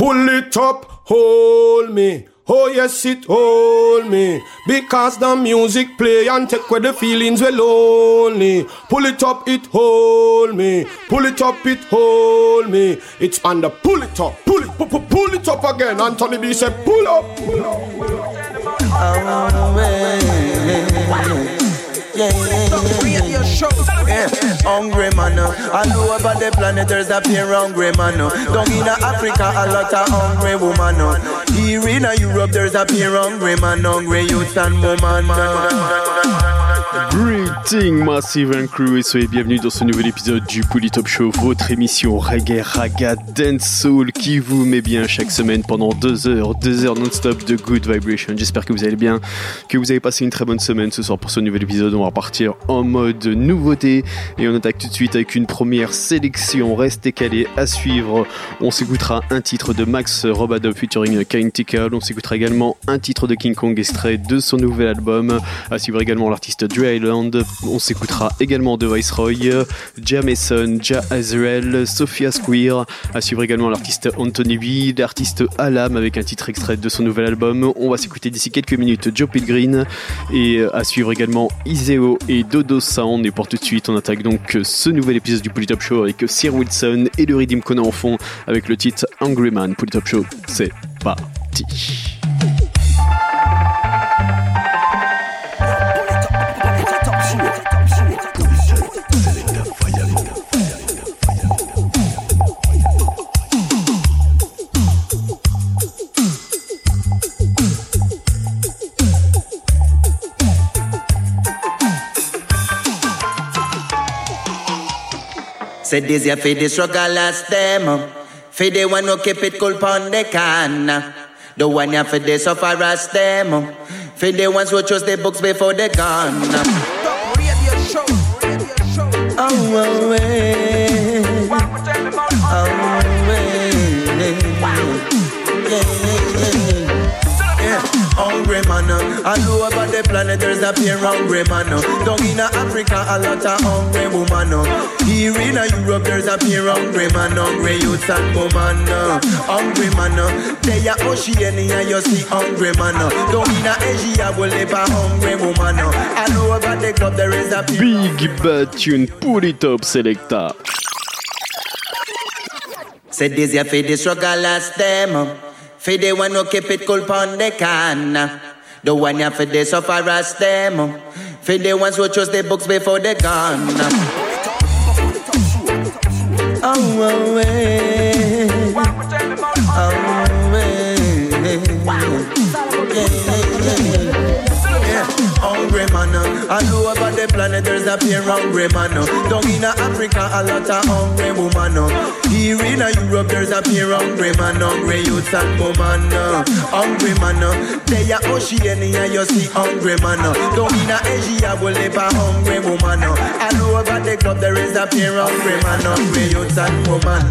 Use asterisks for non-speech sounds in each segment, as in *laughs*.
Pull it up, hold me. Oh yes, it hold me because the music play and take away the feelings we lonely. Pull it up, it hold me. Pull it up, it hold me. It's under pull it up, pull it, pull, pull, it up again. Anthony B said, pull up, pull up, pull up. Yeah, yeah, yeah, yeah. Hungry man, uh. all over the planet there's a pair hungry man. Uh. Down in Africa, a lot of hungry woman. Uh. Here in Europe, there's a pair hungry man, hungry youth and woman. Greeting Massive and Crew et soyez bienvenus dans ce nouvel épisode du Top Show, votre émission reggae, raga, dance soul qui vous met bien chaque semaine pendant deux heures, deux heures non-stop de good vibration. J'espère que vous allez bien, que vous avez passé une très bonne semaine ce soir pour ce nouvel épisode. On va partir en mode nouveauté et on attaque tout de suite avec une première sélection. Restez calés à suivre. On s'écoutera un titre de Max Robado featuring Kane Tickle. On s'écoutera également un titre de King Kong extrait de son nouvel album. À suivre également l'artiste Island. On s'écoutera également de Viceroy, Jameson, Ja Azrael, Sophia Square. À suivre également l'artiste Anthony B, l'artiste Alam avec un titre extrait de son nouvel album. On va s'écouter d'ici quelques minutes Joe Green et à suivre également Iseo et Dodo Sound. Et pour tout de suite, on attaque donc ce nouvel épisode du Polytop Show avec Sir Wilson et le Redeem Conan en fond avec le titre Angry Man. Polytop Show, c'est parti. Say this ya for the struggle last them. For the one who keep it cool pon the can. The one ya for the suffer as them. For the ones who trust the books before they gone. Oh, oh, eh. Man. All over the planet there's a pair hungry man. Down in Africa a lot of hungry woman. Here in Europe there's a pair hungry man, hungry youth and woman. Hungry man. They are Oceania you see hungry man. Down in Asia we live a hungry woman. All over the club there is a Big Bad Tune, pull it up selector. Say this ya for the struggle last them. For the one who keep it cool pon the can. The one ya for the suffer as them. For the ones who trust the books before they gone. Oh, oh, eh. oh, hungry man. Uh. All over the planet there's a pair hungry man. Uh. Down in Africa a lot of hungry woman. Uh. Here in Europe there's a pair hungry man, hungry youth and woman. Hungry man. They are Oceania you see hungry man. Down in Asia we live a hungry woman. All over the club there is a pair hungry man, hungry youth and woman.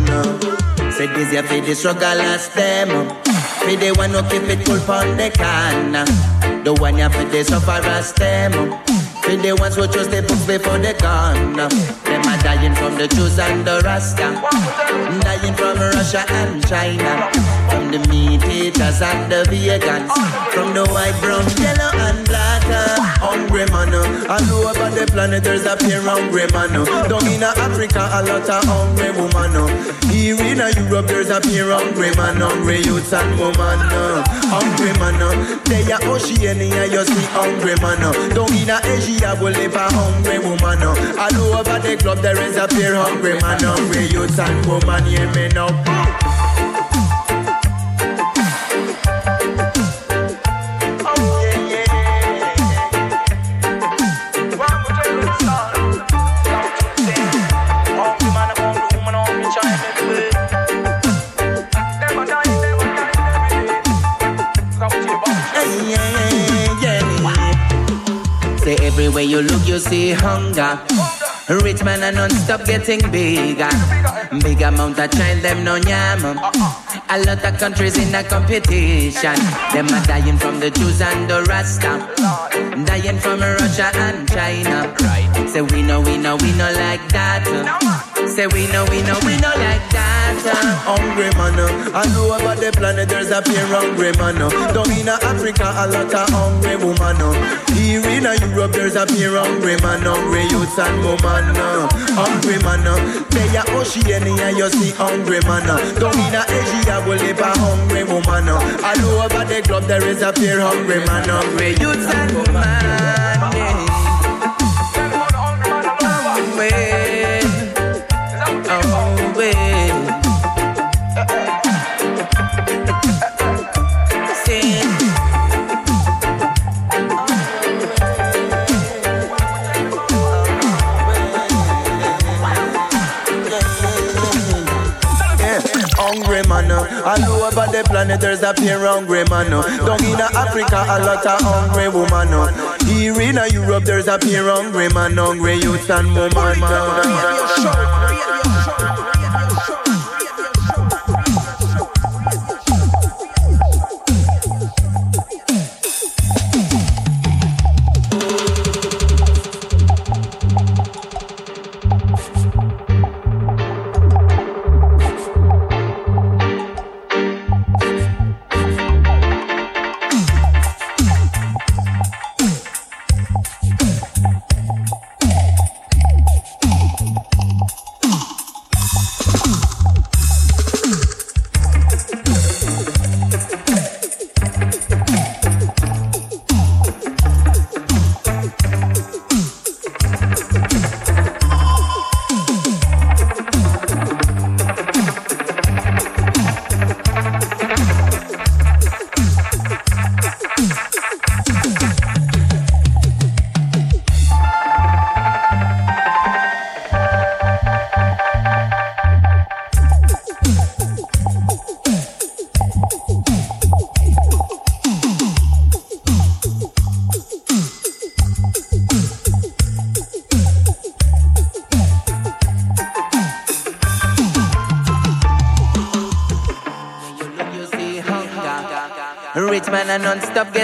Say this ya for the struggle last them. For the one who keep it cool pon the can. The one you for the as them. For the ones who trust the books before they gone. Them are dying from the Jews and the Rasta. Dying from Russia and China. Eaters and the vegans. From the white, brown, yellow and black. Uh, hungry man. Uh. All over the planet there's a pair hungry man. Uh. Down in Africa a lot of hungry woman. Here in Europe there's a pair hungry man. Hungry youths and woman. Hungry man. They are ocean Oceania, you see hungry man. Down in Asia, we live a hungry woman. All over the club, there is a pair hungry man. Hungry youths and woman, hear me now. Everywhere you look, you see hunger. Rich man and non-stop getting bigger. Big amount of child, them no yam. A lot of countries in a competition. Them are dying from the Jews and the Rasta. Dying from Russia and China. Say so we know, we know, we know like that. Say we know, we know, we know like that. Uh. Hungry man, uh. all over the planet there's a pair hungry man. Uh. Down in Africa a lot of hungry woman. Uh. Here in Europe there's a pair hungry man, hungry youths and woman. Uh. Hungry man, uh. they are Oceania you see hungry man. Uh. Down in Asia we live a hungry woman. Uh. All over the globe there is a pair hungry man, hungry youths and woman. Yeah. All over the planet there's a pair hungry man. Oh. Down in Africa a lot of hungry woman. Oh. Here in Europe there's a pair hungry man, hungry youth and woman. non-stop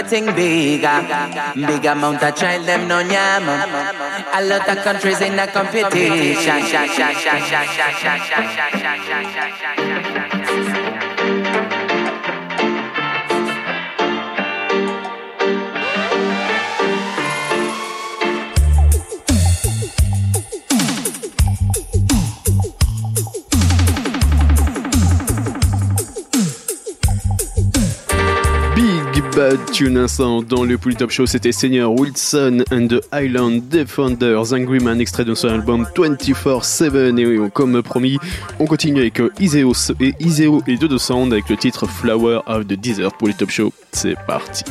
getting bigger. Big amount of child them no yam. A lot of countries in the competition. Tune instant dans le Top Show, c'était Senior Wilson and the Island Defenders, Angry Man, extrait de son album 24-7. Et comme promis, on continue avec Iseo et Iseo et Dodo Sound avec le titre Flower of the Desert pour Top Show. C'est parti.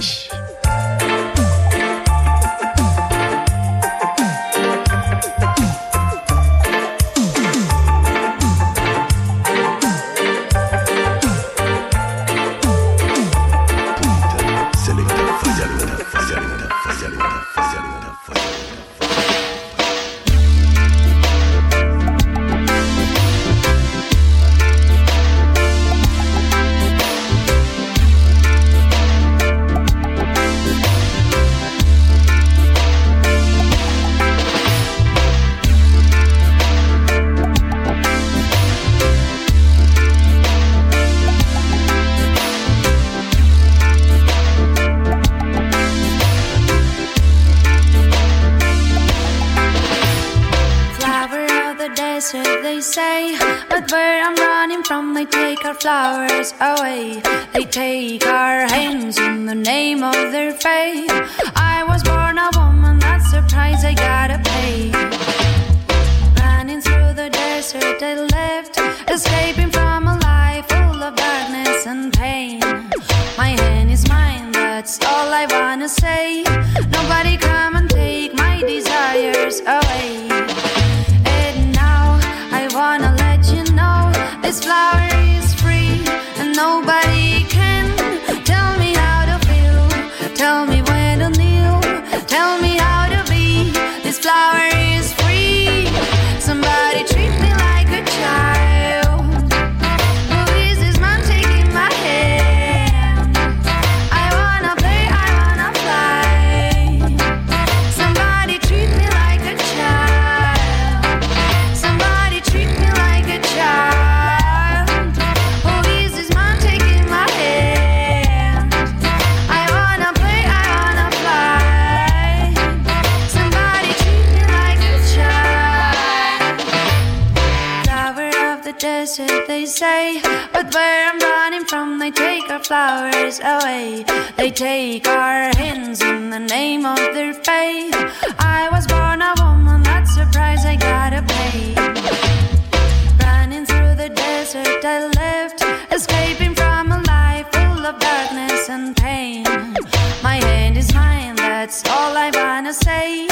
They take our hands in the name of their faith. I was born a woman, that's a price I gotta pay. Running through the desert I left, escaping from a life full of darkness and pain. My hand is mine, that's all I wanna say.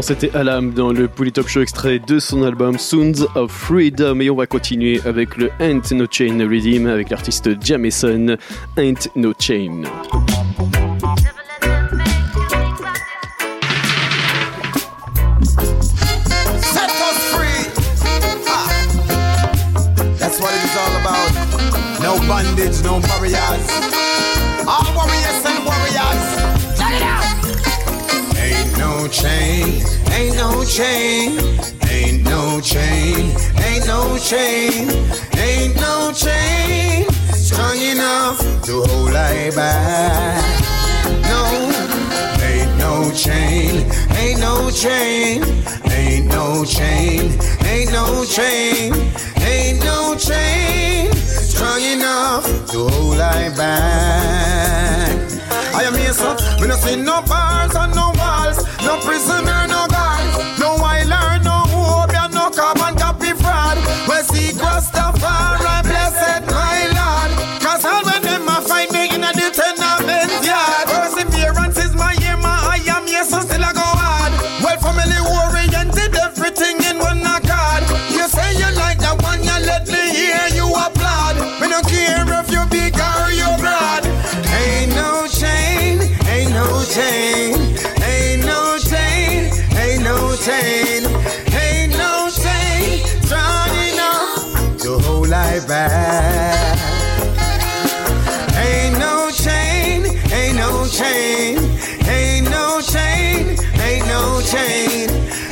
C'était Alam dans le Pouli Top Show extrait de son album Sounds of Freedom. Et on va continuer avec le Ain't No Chain Redeem avec l'artiste Jameson. Ain't No Chain. No chain, ain't no chain, ain't no chain, ain't no chain, ain't no chain strong enough to hold I back. No, ain't no chain, ain't no chain, ain't no chain, ain't no chain, ain't no chain strong enough to hold I back. I am here, so me no see no bars and no no prisoner, no Ain't no chain, ain't no chain, ain't no chain, ain't no chain,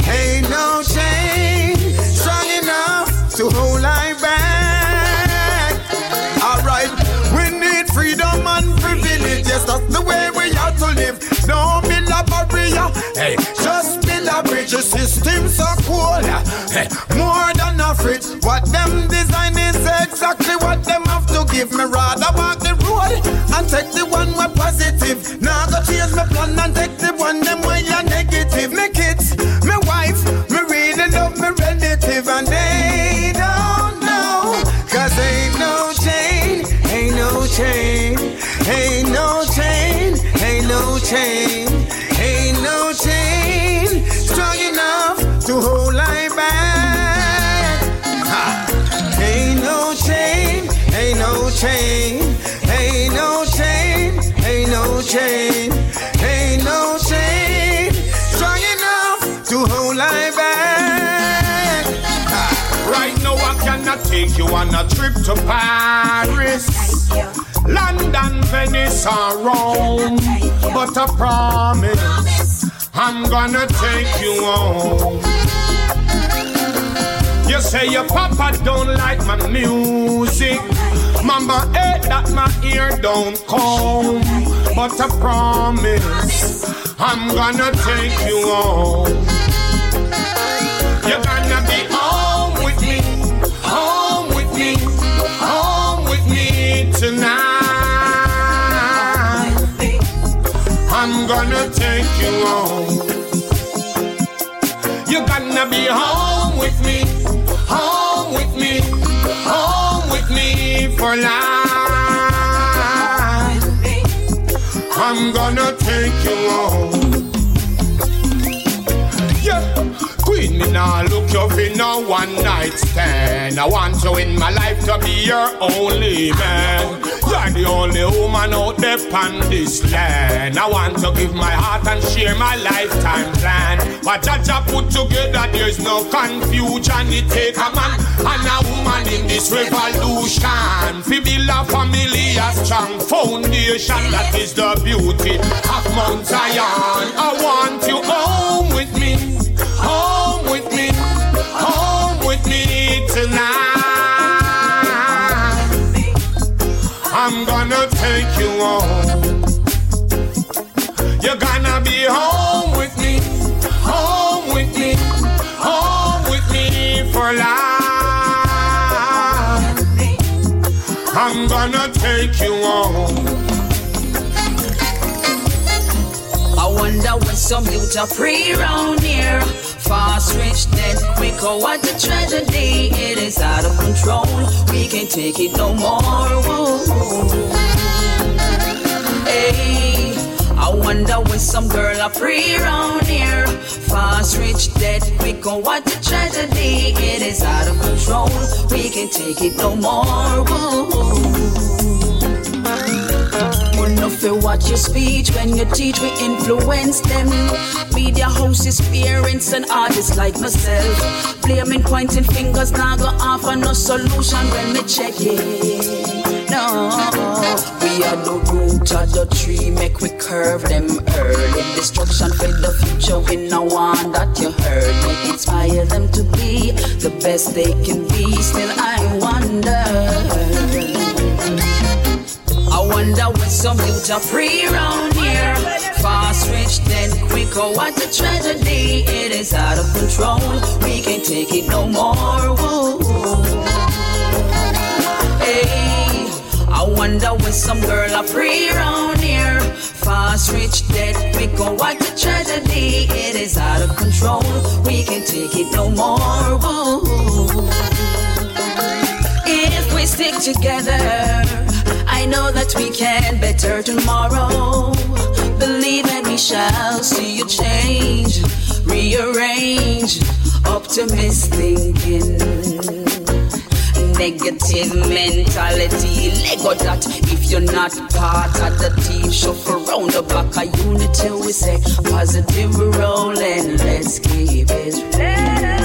ain't no chain strong enough to hold I back. Alright, we need freedom and privilege. Yes, that's the way we to live. Barrier. Hey, The system so cool. More than a fridge. What them design is exactly what them have to give me. Rather walk the road and take the one way positive. Now go change my plan and take the one them way are negative. Me kids, me wife, me really love me relative and they don't know. Cause ain't no chain, ain't no chain, ain't no chain, ain't no chain, shame, ain't no shame. Strong enough to hold I back. Right now I cannot take you on a trip to Paris, London, Venice, or Rome. But I promise I'm gonna take you home. You say your papa don't like my music. Mama hate that my ear don't come. But I promise I'm gonna take you home. You're gonna be home with me, home with me, home with me tonight. I'm gonna take you home. You're gonna be home with me, for life. I'm gonna take you home. Yeah. Queen, me now look you for no one night stand. I want you in my life to be your only man. The only woman out there on this land. I want to give my heart and share my lifetime plan. What Jaja put together, there's no confusion. It take a man and a woman in this revolution. Fi build family, a strong foundation. That is the beauty of Mount Zion. I want you home with me, I'm gonna take you home. Wonder when some youth are free round here. Fast, rich, then quick. Oh, what a tragedy! It is out of control. We can't take it no more. Hey, I wonder when some girl are free round here. Fast, rich, dead quick. Oh, what a tragedy! It is out of control. We can't take it no more. Whoa. Enough to watch your speech when you teach, we influence them. Media houses, parents, and artists like myself. Blaming, pointing fingers, now go offer no solution when me check it. No, we are the root of the tree, make we curve them early. Destruction for the future, we no want that you heard. Inspire them to be the best they can be. Still, I wonder. I wonder some youth are free around here. Fast, rich, then quick. Oh, what a tragedy! It is out of control. We can't take it no more. Whoa. Hey, I wonder when some girl are free around here. Fast, rich, dead quick. Oh, what a tragedy! It is out of control. We can't take it no more. Whoa. If we stick together. I know that we can better tomorrow. Believe that we shall see a change, rearrange, optimist thinking. Negative mentality, Lego that if you're not part of the team, shuffle around the back of unity. We say positive roll and let's keep it I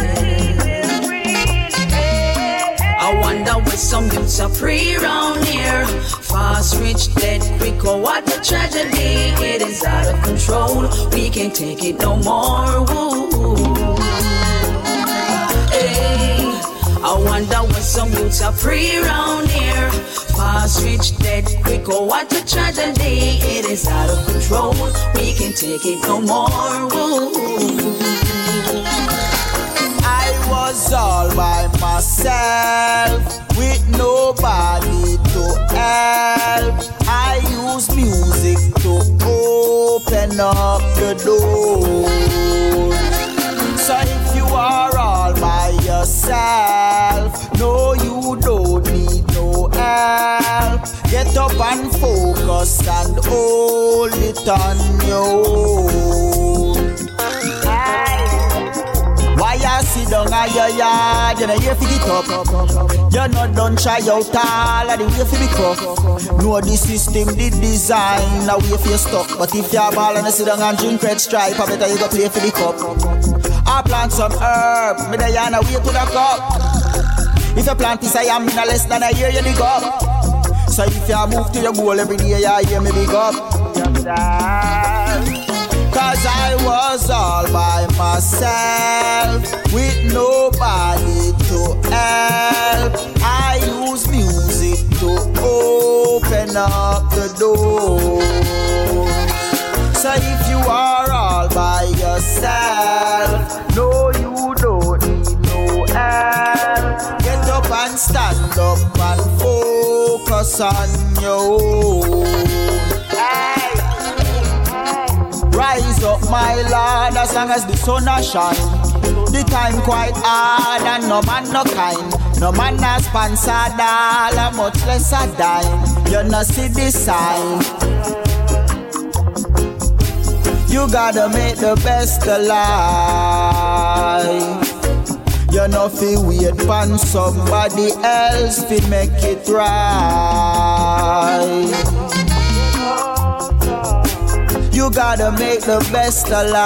wonder where some youths are free around here. Fast, rich, dead, quick. Oh, what a tragedy! It is out of control. We can't take it no more. Hey, I wonder where some youths are free around here. Fast, rich, dead, quick. Oh, what a tragedy! It is out of control. We can't take it no more. Was all by myself help. I use music to open up the door. So if you are all by yourself, no, you don't need no help. Get up and focus and hold it on your own. See sit down at your yard, you know you fi get up. You're not done try out all of the way fi be cuff. Know the system, the design, now way fi you stuck. But if you're ball and you sit down and drink red stripe, I better you go play for the cup. I plant some herb, me there on a way to the cup. If you plant this, I am in a less than a year, you dig up. So if you move to your goal every day, you hear me big up. Was all by myself with nobody to help. I use music to open up the door. So if you are all by yourself, no, you don't need no help. Get up and stand up and focus on your own. Rise up, my lord, as long as the sun a shine. The time quite hard and no man no kind. No man a sponsor dollar, much less a dime. You no see the sign. You gotta make the best of life. You know fi wait pon somebody else fi make it right. You gotta make the best of life.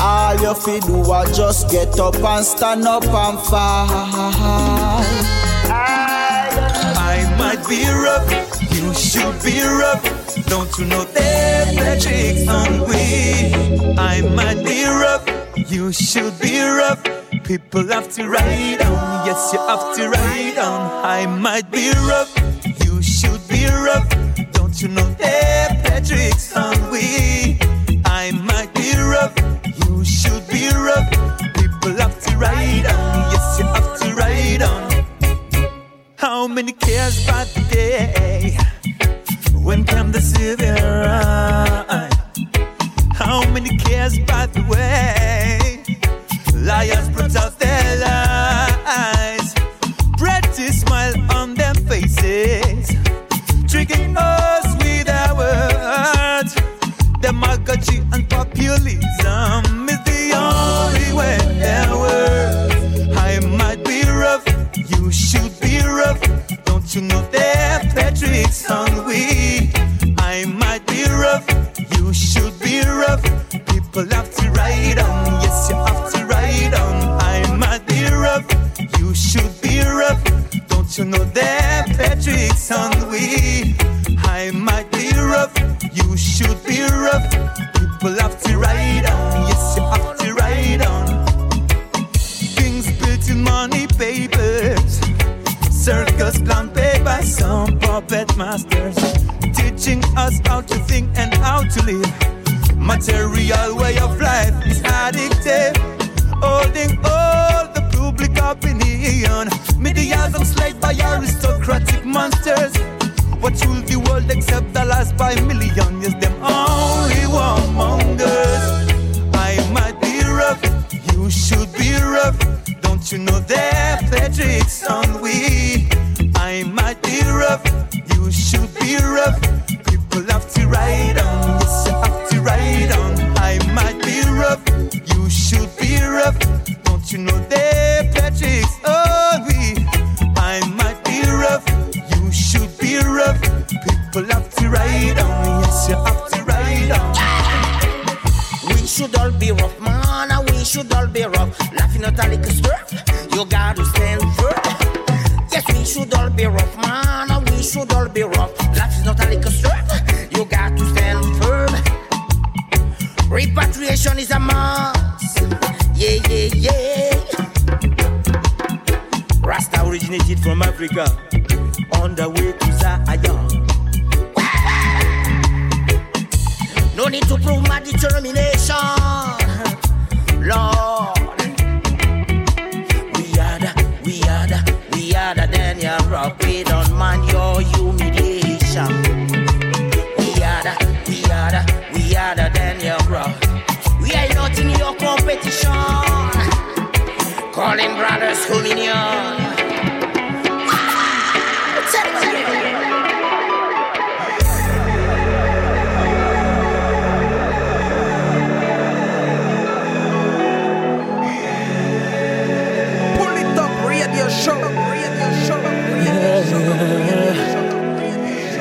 All you fi do is just get up and stand up and fight. I might be rough, you should be rough. Don't you know that the tricks on we? I might be rough, you should be rough. People have to ride on, yes, you have to ride on. I might be rough, you should be rough. You know that the tricks on we? I might be rough, you should be rough. People have to ride on, yes, you have to ride on. How many cares about the day when come the silver eye? How many cares about the way liars put out their lies? Populism is the only way works. I might be rough, you should be rough. Don't you know that Patrick's on we? I might be rough, you should be rough. People have to ride on, yes, you have to ride on. I might be rough, you should be rough. Don't you know that Patrick's on we? I might be rough, you should be rough. People have to ride on, yes, you have to ride on. Things built in money papers. Circus plan paid by some puppet masters. Teaching us how to think and how to live. Material way of life is addictive. Holding all the public opinion. Media's enslaved by aristocratic monsters. What should the world accept dollars last five million? Yes, them only warmongers. I might be rough, you should be rough. Don't you know that Patrick's on we? I might be rough, you should be rough. People have to ride on, yes, you have to ride on. I might be rough, you should be rough. Don't you know that Patrick's on oh. we? Ride on, yes, you have to ride on. We should all be rough, man, we should all be rough. Laughing at a little stuff, you gotta stand firm. Yes, we should all be rough, man, we should all be rough. Life is not a little stuff, you got to stand firm. Repatriation is a must. Yeah, yeah, yeah. Rasta originated from Africa on the way to Zion. No need to prove my determination. Lord, we are the, we are the, we are the Daniel Rock. We don't mind your humiliation. We are the, we are the, we are the Daniel Rock. We are not in your competition. Calling brothers communion.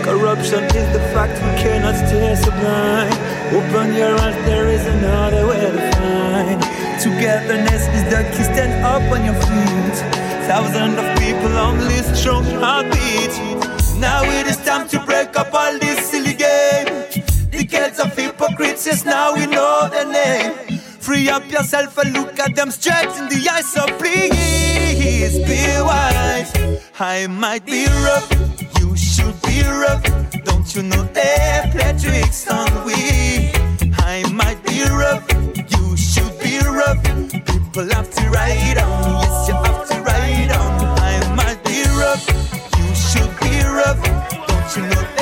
Corruption is the fact we cannot stay sublime. Open your eyes, there is another way to find. Togetherness is the key, stand up on your feet. Thousands of people on this strong heartbeat. Now it is time to break up all this silly game. Decades of hypocrites, now we know their name. Free up yourself and look at them straight in the eyes. So please be wise. I might be rough, rough. Don't you know they play tricks on we? I might be rough, you should be rough. People have to ride on, yes, you have to ride on. I might be rough, you should be rough. Don't you know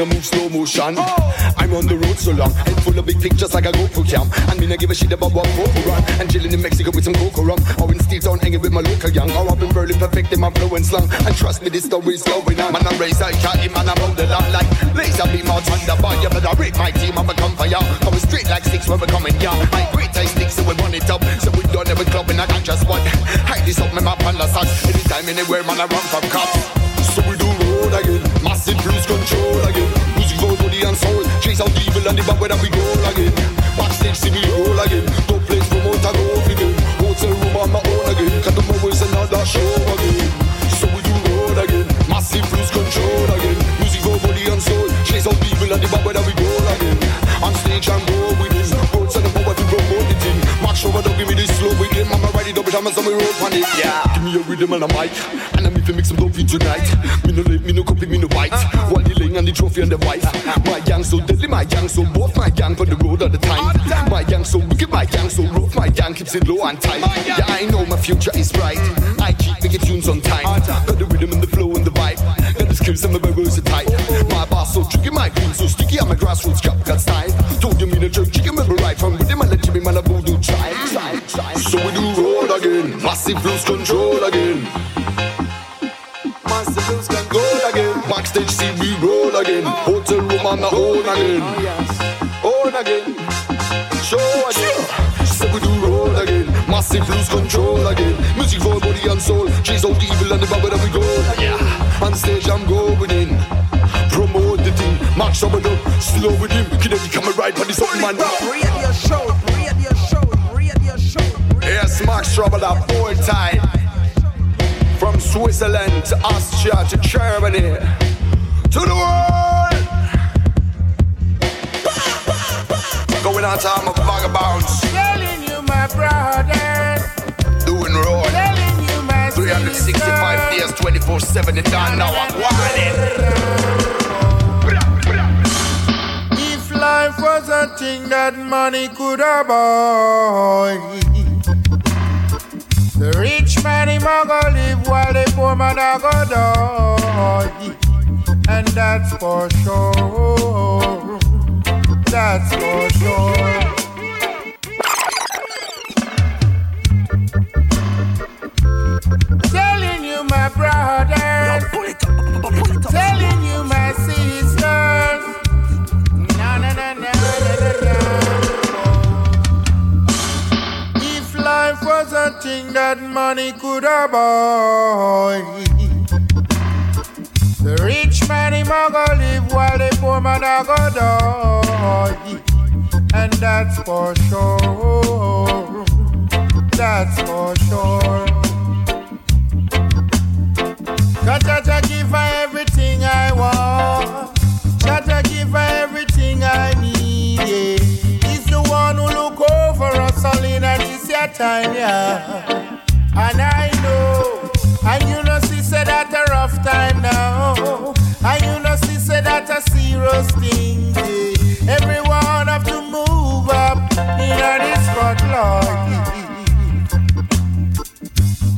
I move slow motion. I'm on the road so long, head full of big pictures like a GoPro cam. And me not give a shit about what Coco run. And chilling in Mexico with some cocoa rum. Or in Steve Town hanging with my local young. Or up in Berlin perfecting my flow and slang. And trust me, this story's going on. Man, I'm raised like cat, man, I'm on the line like laser beam out thunder boy. You better rate my team, I'ma come for ya. Coming straight like six when we're coming, yeah. My great taste sticks, so we run it up. So we don't ever club in a ganja spot. Hide this up, my map on the sun. Anytime, anywhere, man, I run from cops. Out evil and the bad weather we go again. Backstage see me roll again, top place promoter go for them. Hotel room on my own again, cut the mobiles another show again. So we do road again, massive lose control again. Music for body and soul, chase out evil and the bad weather we go again. On stage and go with him, roads and the power to promote the thing. March over, don't give me this slow with him. I'ma ride it up, but I'ma road on it, yeah. Give me a rhythm and a mic, and I'm you make some dope for tonight. Me no late, me no copy, me no bite. While ling and the trophy and the wife. My gang so deadly, my gang so both my gang on the road all the time. My gang so wicked, my gang so rough, my gang keeps it low and tight. Yeah, I know my future is bright. Mm-hmm. I keep making tunes on time. Got the rhythm and the flow and the vibe. Got the skills and my barrels are tight. Mm-hmm. My boss so tricky, my green so sticky, I'm a grassroots cap got style. Told you me the jerk chicken will right from with him, I let you be man a voodoo try, try, try. So we do roll again, massive lose control again. On the own again. Own again. Show again. So we do roll again. Massive lose control again. Music for body and soul. Chase out the evil and the bubble that we go. Yeah. On stage I'm going in. Promote the thing. Mark someone up. Slow with him. Can Kinetic coming right on this open man. Radio show, radio show, radio show. Yes, Max Trouble up time. From Switzerland to Austria to Germany to the world. Going on time of vagabonds. Telling you, my brother. Doing roll. Telling you, my 365 days, 24 7 in done now. I'm wildin'. If life was a thing that money could buy, the rich man him a go live while the poor man a go die, and that's for sure. That's for sure. Telling you, my brothers. Telling you, my sisters. If life was a thing that money could buy, the rich man him a go live while the poor man a go die, and that's for sure. That's for sure. God, Jaja give her everything I want. Jaja give her everything I need. Yeah. He's the one who look over us all in and this your time, yeah. And I know, and you know, she said that a rough time now. And you know, she said that a serious thing.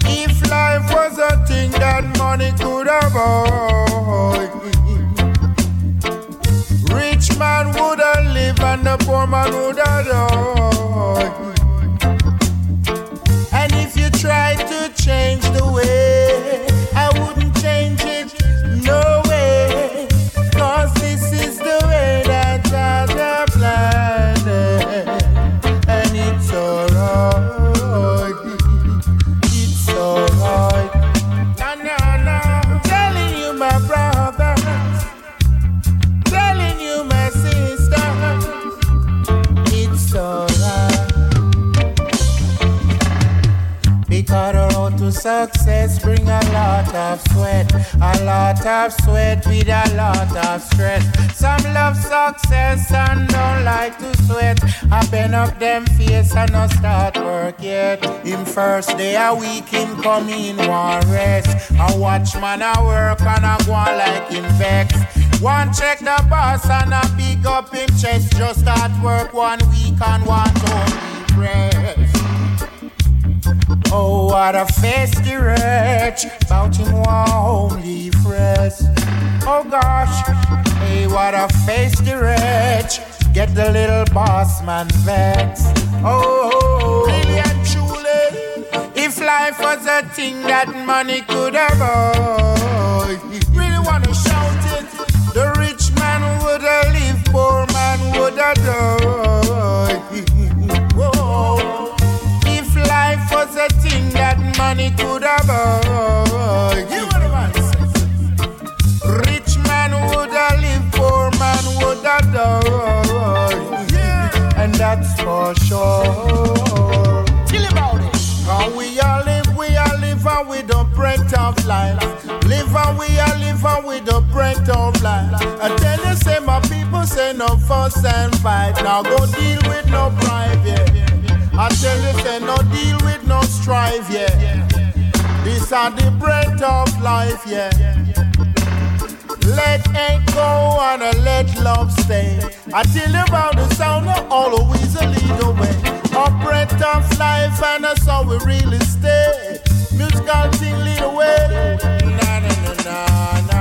If life was a thing that money could buy, rich man would have live and the poor man would have died. And if you try to change the way, of sweat with a lot of stress. Some love success and don't like to sweat. I bend up them face and not start work yet. Him first day a week him come in one rest. I watch man a work and I go on like him vex. One check the boss and a big up him chest. Just start work one week and one don't rest. Oh, what a festy wretch, won't leave rest. Oh gosh, hey, what a festy wretch, get the little boss man vexed. Oh, really and truly, if life was a thing that money could avoid, really wanna shout it. The rich man would have lived, poor man would have died. Whoa. Was a thing that money could buy, you what the. Rich man would have lived, poor man would have died. And that's for sure. Tell about it. Cause we all live, we all live and we don't break of life. Live and we all live and we don't break of life. I tell you, say my people say no fuss and fight. Now go deal with no private. yeah. I tell you, say no deal with no strife, yeah. These are the breath of life, yeah. Let hate go and let love stay. I tell you about the sound of always a lead the way. A breath of life and that's how we really stay. Musical thing lead the way. Na na na na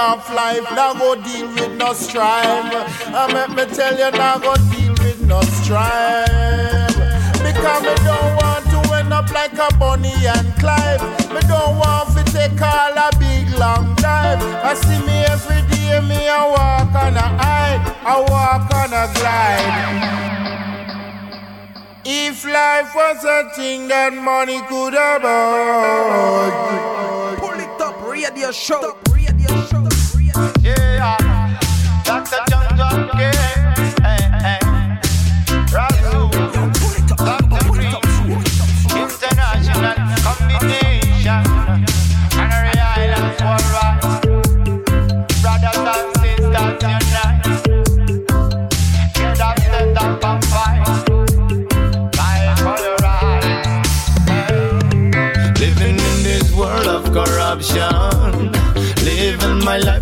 of life. Now go deal with no strife. I make me tell you, now go deal with no strife. Because we don't want to end up like a Bonnie and Clyde. We don't want to take all a big long drive. I see me every day, me I walk on a high, I walk on a glide. If life was a thing that money could have. Pull it up, radio show.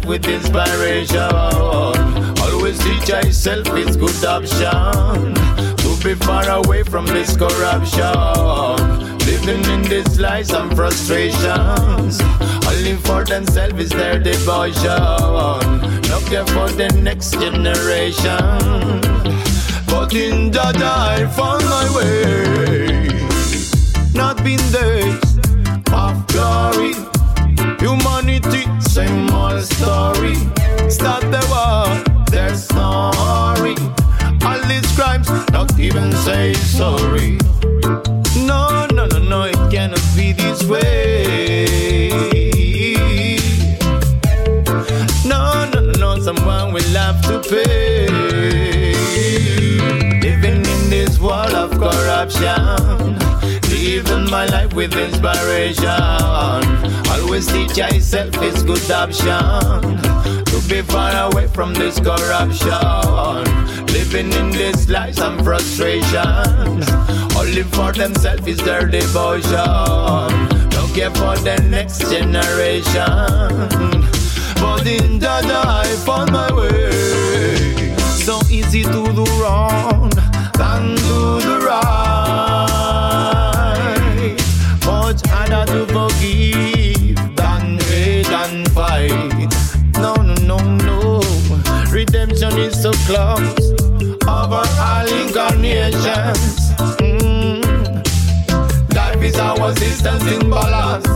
With inspiration. Always teach myself it's good option. To be far away from this corruption. Living in this lies and frustrations. Only for themselves is their devotion. Not care for the next generation. But in that I found my way. Not been days of glory. Story. Start the war, their story. All these crimes, not even say sorry. No, no, no, no, it cannot be this way. No, no, no, no, someone will have to pay. Living in this world of corruption. Living my life with inspiration. Always teach myself it's good option. To be far away from this corruption. Living in this lies and frustration. Only for themselves is their devotion. Don't care for the next generation. But in that I found my way. So easy to do wrong than do the right. Much harder to forgive So over all incarnations. Mm. Life is our existence in balance.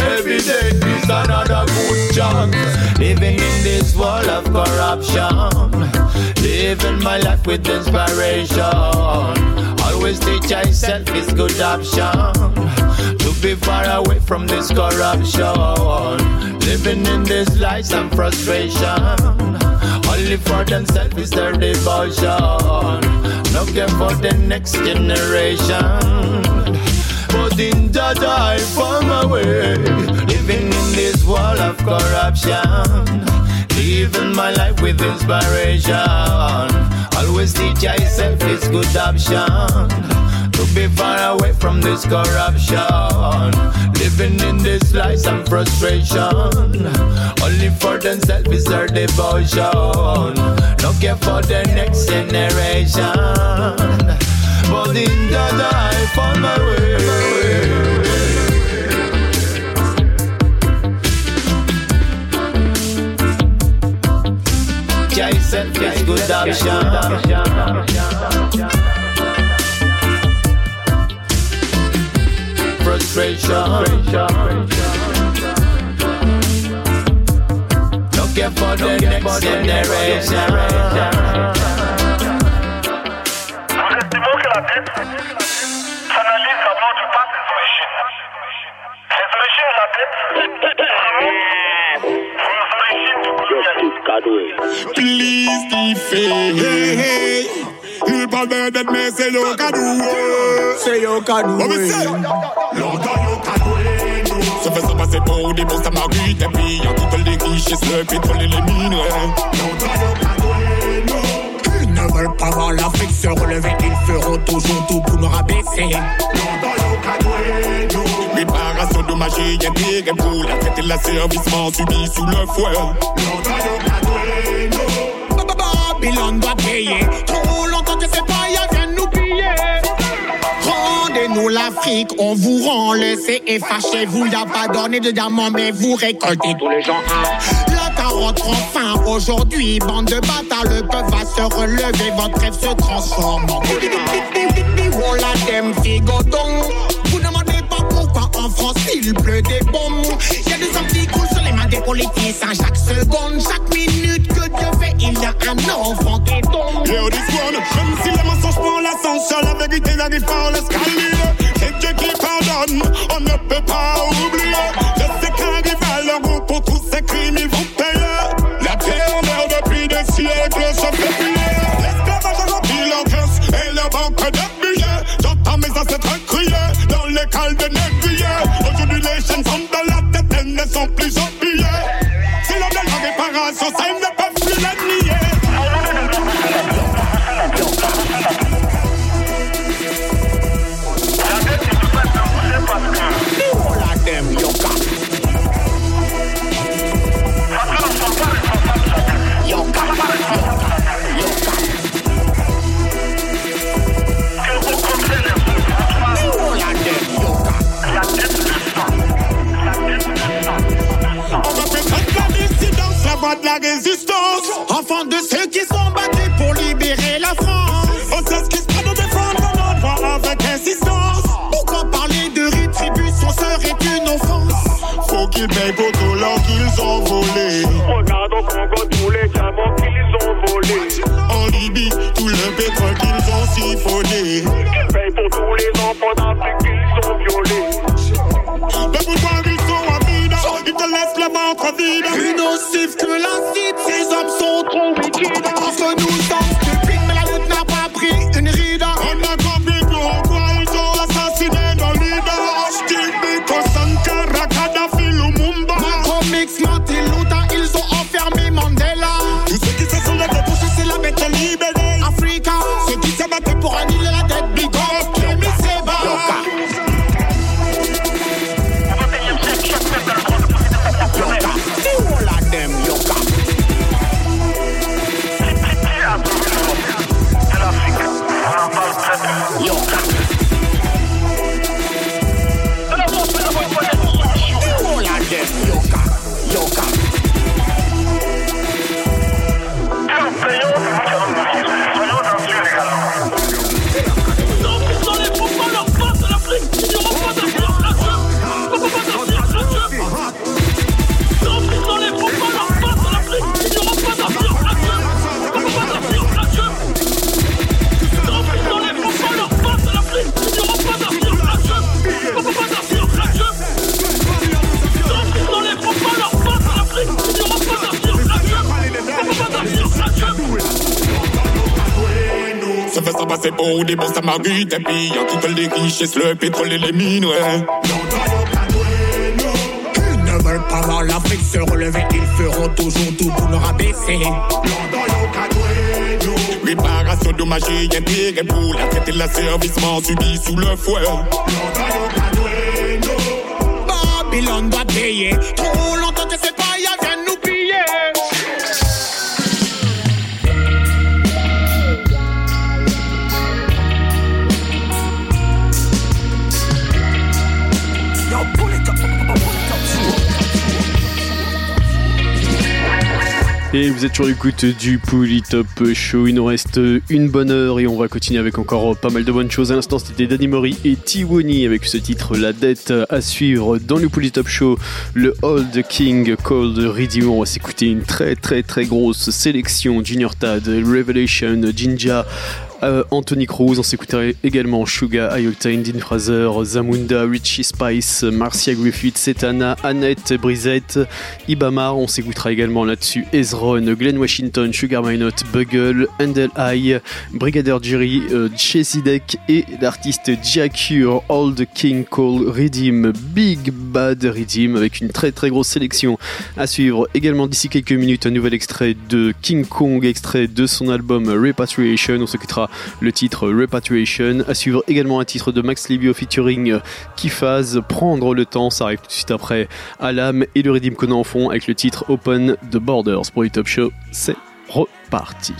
Every day is another good chance. Living in this world of corruption. Living my life with inspiration. Always teach myself is good option. To be far away from this corruption. Living in this lies and frustration. Only for themselves is their devotion. No care for the next generation. But in that I found my way. Living in this world of corruption. Living my life with inspiration. Always teach myself is good option. To be far away from this corruption. Living in this lies and frustration. Only for themselves is their devotion. No care for the next generation. But in that I found my way. Myself is good option. Tête remontent aux origines du colonialisme. Please defend. Hey, hey. Il parle bien d'être, mais c'est yo kadou. C'est yo kadou. Oh, mais c'est longtemps yo. Se faisant passer pour des bons samarites et puis en toutes les richesses, le pétrole et les minerais. Longtemps yo kadou. Ils ne veulent pas voir l'Afrique se relever, ils feront toujours tout pour nous rabaisser. Longtemps yo kadou. Réparation dommagée, intégrée pour la traite et l'asservissement subi sous le fouet. Longtemps yo kadou. Babylone doit payer. Que c'est pas, y'a vient nous piller. Rendez-nous l'Afrique, on vous rend le et fâchez-vous. Y'a pas donné de diamants, mais vous récoltez tous les gens. La carotte prend fin aujourd'hui. Bande de bâtards, le peuple va se relever. Votre rêve se transforme en on la figodon? Vous demandez pas pourquoi en France il pleut des bombes. Y'a des hommes qui coulent sur les mains des politiciens chaque seconde, chaque minute il y a un enfant qui tombe. Yo, this one, même si les mensonges prennent l'ascenseur, la vérité n'arrive pas en l'escalier. C'est Dieu qui pardonne, on ne peut pas oublier. Sais qu'arrive à l'heure où pour tous ces crimes ils vont payer. La terre meurt depuis des siècles, se fait plier. L'esclavage a rempli leur caisse et leur banque de billets. J'entends mes ancêtres crier dans les cales de négrier. Aujourd'hui les chaînes sont dans la tête, elles ne sont plus oubliées. C'est l'heure de la réparation, ça ils Libye, tout le pétrole qu'ils ont siphonné. Ils pour tous les enfants d'Afrique qu'ils ont violés. Mais pourquoi ils sont à Ils te laissent le ventre vide. Plus nocif que l'acide, ces hommes sont des samarites et puis y'a toutes les richesses, le pétrole et les mines, ouais. Ils ne veulent pas voir l'Afrique se relever, ils feront toujours tout pour nous rabaisser. Réparation dommages et intérêts pour la traite et l'asservissement subi sous le fouet. Babylone doit payer. Trop vous êtes sur l'écoute du Polytop Show. Il nous reste une bonne heure et on va continuer avec encore pas mal de bonnes choses. À l'instant, c'était Danny Mori et Tiwoni avec ce titre La dette à suivre dans le Polytop Show. Le Old King Cold Redeem. On va s'écouter une très très très grosse sélection. Junior Tad, Revelation, Jinja. Euh, Anthony Cruz, on s'écouterait également Suga, Ioctane, Dean Fraser, Zamunda, Richie Spice, Marcia Griffith, Setana, Annette Brisette, Ibamar, on s'écoutera également là-dessus Ezron, Glenn Washington, Sugar Minot, Bugle, Handel Eye, Brigadier Jerry, euh, Chesidek et l'artiste Jacure, Old King Cole Redeem, Big Bad Redeem avec une très très grosse sélection à suivre. Également d'ici quelques minutes un nouvel extrait de King Kong, extrait de son album Repatriation. On s'écoutera le titre Repatriation. À suivre également un titre de Max Livio featuring Kifaz, Prendre le temps. Ça arrive tout de suite après Alam et le Redeem qu'on a en fond avec le titre Open the Borders pour le Top Show. C'est reparti.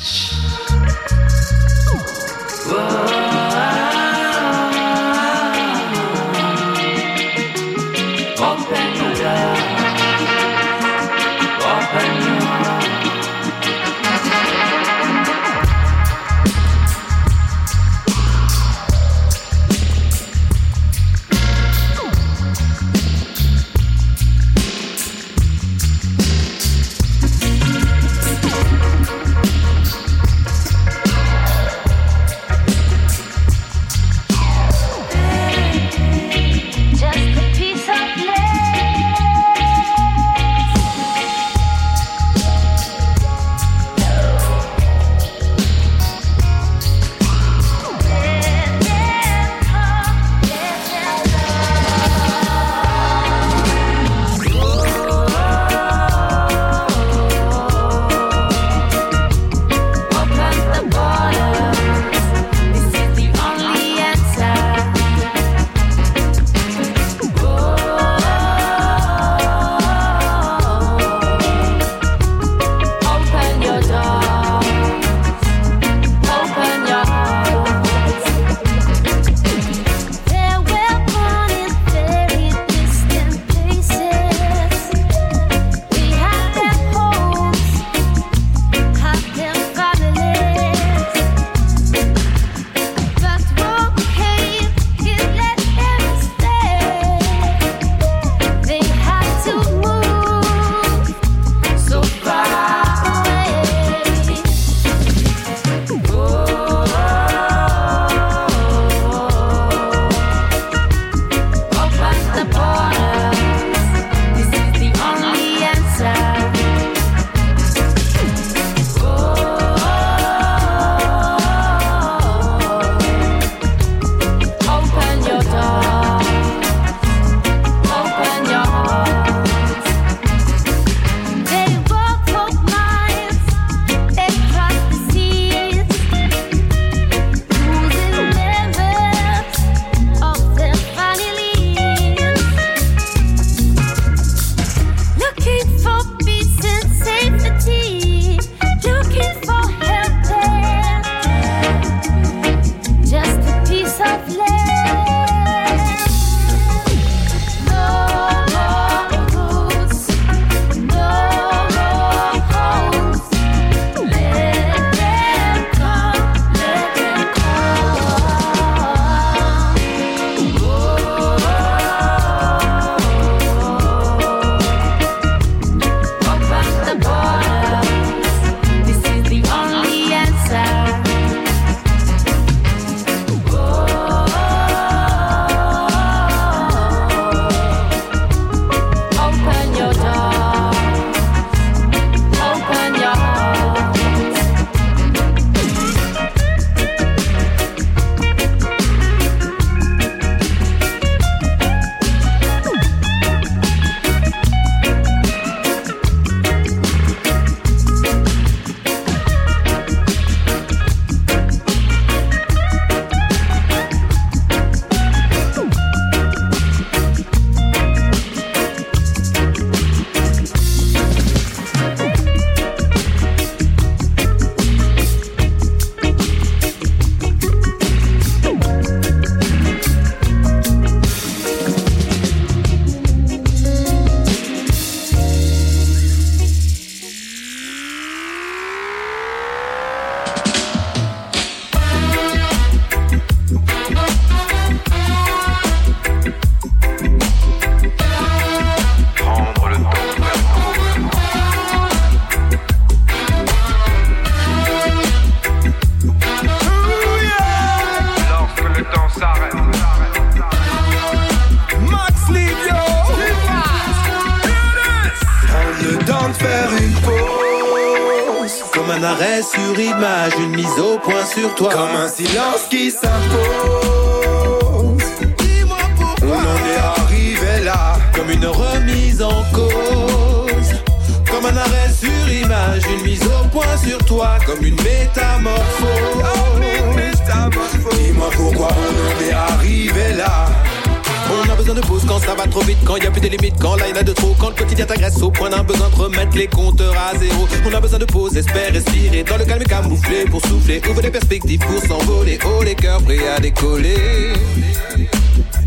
D'un besoin de remettre les compteurs à zéro. On a besoin de pause, espère respirer dans le calme camouflé pour souffler, ouvre des perspectives pour s'envoler. Oh les cœurs prêts à décoller.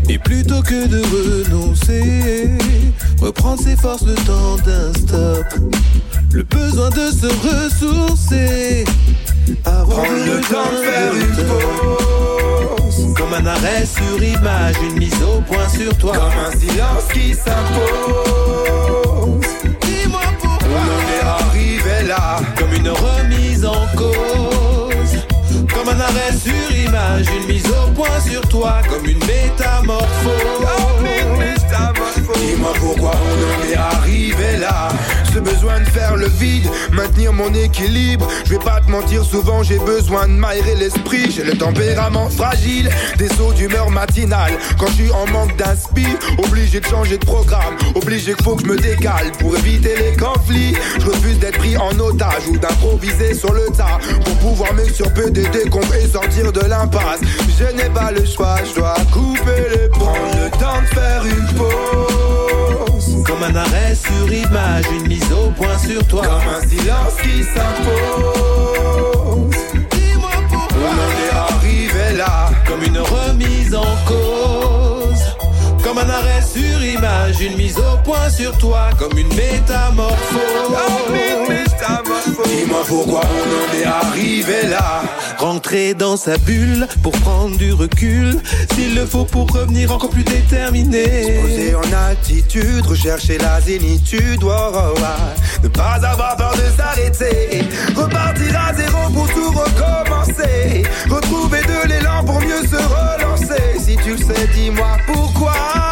Et plutôt que de renoncer, reprendre ses forces le temps d'un stop. Le besoin de se ressourcer. Avant Prendre le temps de faire une pause. Comme un arrêt sur image, une mise au point sur toi. Comme un silence qui s'impose. Là. Comme une remise en cause. Comme un arrêt sur image, une mise au point sur toi. Comme une métamorphose. Dis-moi pourquoi on en est arrivé là. Ce besoin de faire le vide, maintenir mon équilibre. Je vais pas te mentir, souvent j'ai besoin de m'aérer l'esprit. J'ai le tempérament fragile, des sauts d'humeur matinale. Quand je suis en manque d'inspi, obligé de changer de programme. Obligé qu'il faut que je me décale pour éviter les conflits. Je refuse d'être pris en otage ou d'improviser sur le tas. Pour pouvoir m'extirper des et sortir de l'impasse. Je n'ai pas le choix, je dois couper les ponts. Le temps de faire une pause. Comme un arrêt sur image, une mise au point sur toi. Comme un silence qui s'impose. Dis-moi pourquoi. On en est arrivé là. Comme une remise en cause. Comme un arrêt sur image, une mise au point sur toi. Comme une métamorphose. Dis-moi pourquoi on en est arrivé là. Rentrer dans sa bulle pour prendre du recul. S'il le faut pour revenir encore plus déterminé. Poser en attitude, rechercher la zénitude. Oh, oh, oh. Ne pas avoir peur de s'arrêter. Repartir à zéro pour tout recommencer. Retrouver de l'élan pour mieux se relancer. Si tu le sais, dis-moi pourquoi.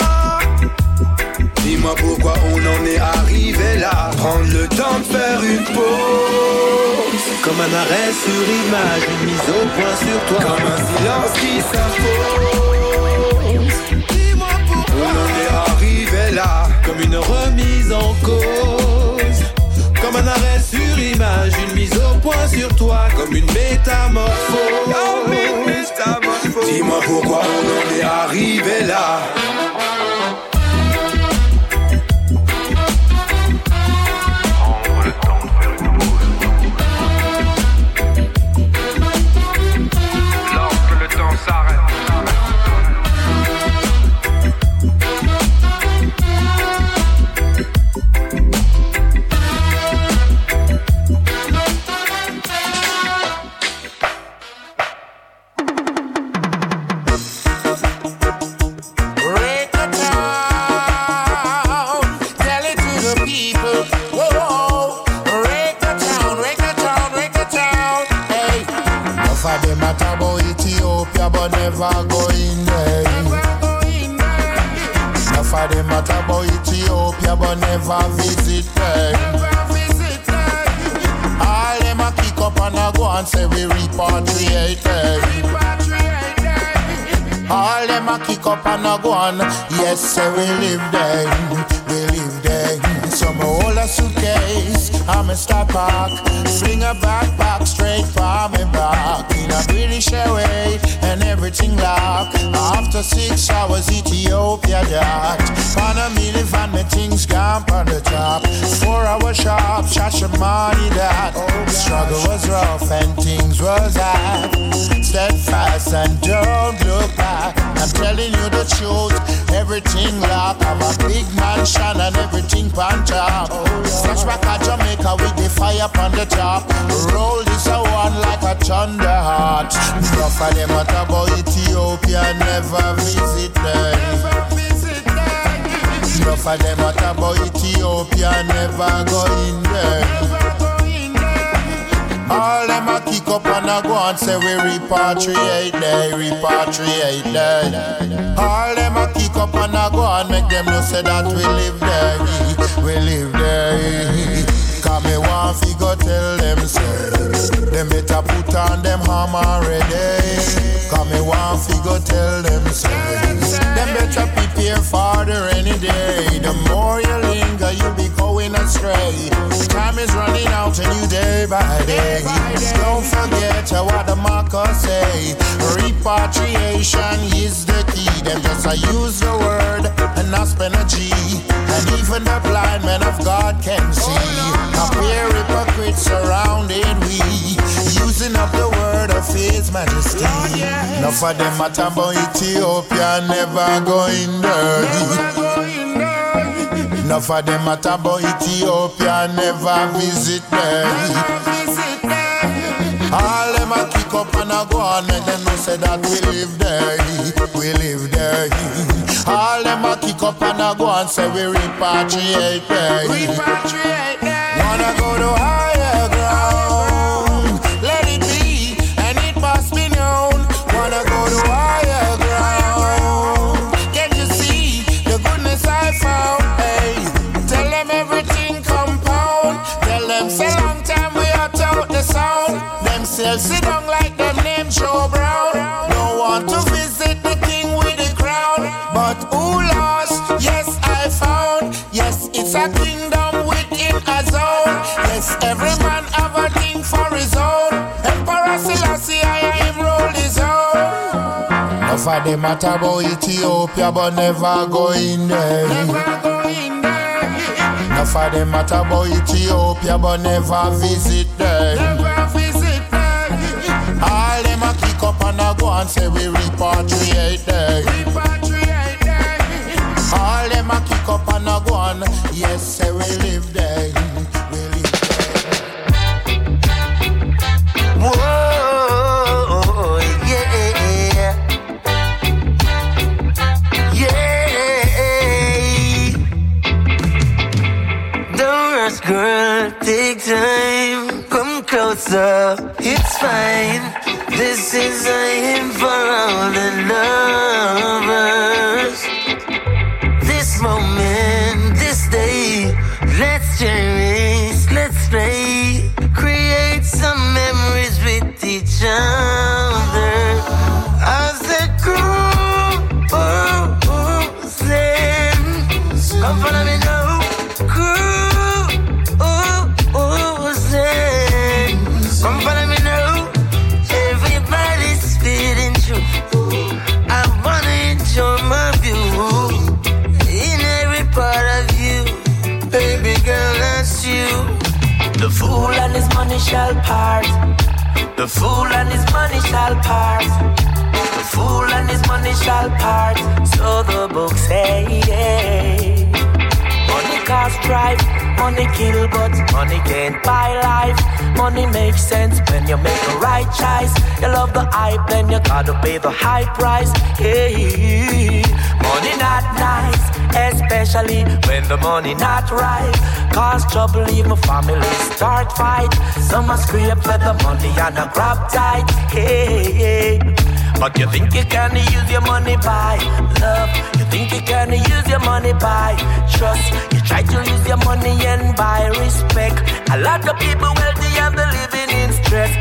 Dis-moi pourquoi on en est arrivé là. Prendre le temps de faire une pause. Comme un arrêt sur image, une mise au point sur toi. Comme un silence qui s'impose. Dis-moi pourquoi. On en est arrivé là. Comme une remise en cause. Comme un arrêt sur image, une mise au point sur toi. Comme une métamorphose. Dis-moi pourquoi on en est arrivé là. Yes, say we live there, we live there. So me hold a suitcase, I'm a start pack, fling a backpack straight for me back in a British Airway and everything lock. After six hours, Ethiopia that. On a million van, me things gone on the top. Four hour sharp, shot your money that. Struggle was rough and things was hard. Steadfast and don't look back. I'm telling you the truth, everything locked. I'm a big mansion and everything pan top. Flashback at Jamaica with the fire on the top. Roll this a one like a thunder heart. Enough of them a talk about Ethiopia, never visit them. Enough of them a talk about Ethiopia, never go in there. All them a kick up and a go and say we repatriate they, repatriate they. All them a kick up and a go and make them know say that we live there, we live there. Cause me want fi go tell them say, them better put on them hammer ready. Me want fi go tell them say, them better prepare for the rainy day. The more you linger, you'll be astray. Time is running out and you day by day. Don't forget what the markers say. Repatriation is the key. Them just I use the word and not spend a G. And even the blind men of God can see. A Appear hypocrites surrounded we. Using up the word of His Majesty. Enough of them at Ethiopia never going dirty. Enough of them at about Ethiopia never visit there. All them a kick up and a go on, make them know say that we live there, we live there. All them a kick up and a go on, say we repatriate there. Repatriate there. Wanna go to higher ground? A kingdom within a zone. Yes, every man have a thing for his own. Emperor Selassie, I him roll his own. Enough of them at about Ethiopia, but never go in there. Never go in there. Enough of them at about Ethiopia, but never visit there. All them a kick up and a go and say we repatriate there. All and a go yes, say we live there. We live there. Whoa, yeah, yeah. Don't rush, girl, take time, come closer, it's fine. This is a hymn for all the lovers. This moment, let's money shall part. The fool and his money shall part. The fool and his money shall part. So the book say. Money cause strife, money kill, but money can't buy life. Money makes sense when you make the right choice. You love the hype, then you gotta pay the high price. Hey, money not nice, especially when the money not right. Cause trouble, even family start fight. Some are scrape for the money and a grab tight. Hey, but you think you can use your money by love? You think you can use your money by trust? You try to use your money and buy respect. A lot of people wealthy and they're living in stress.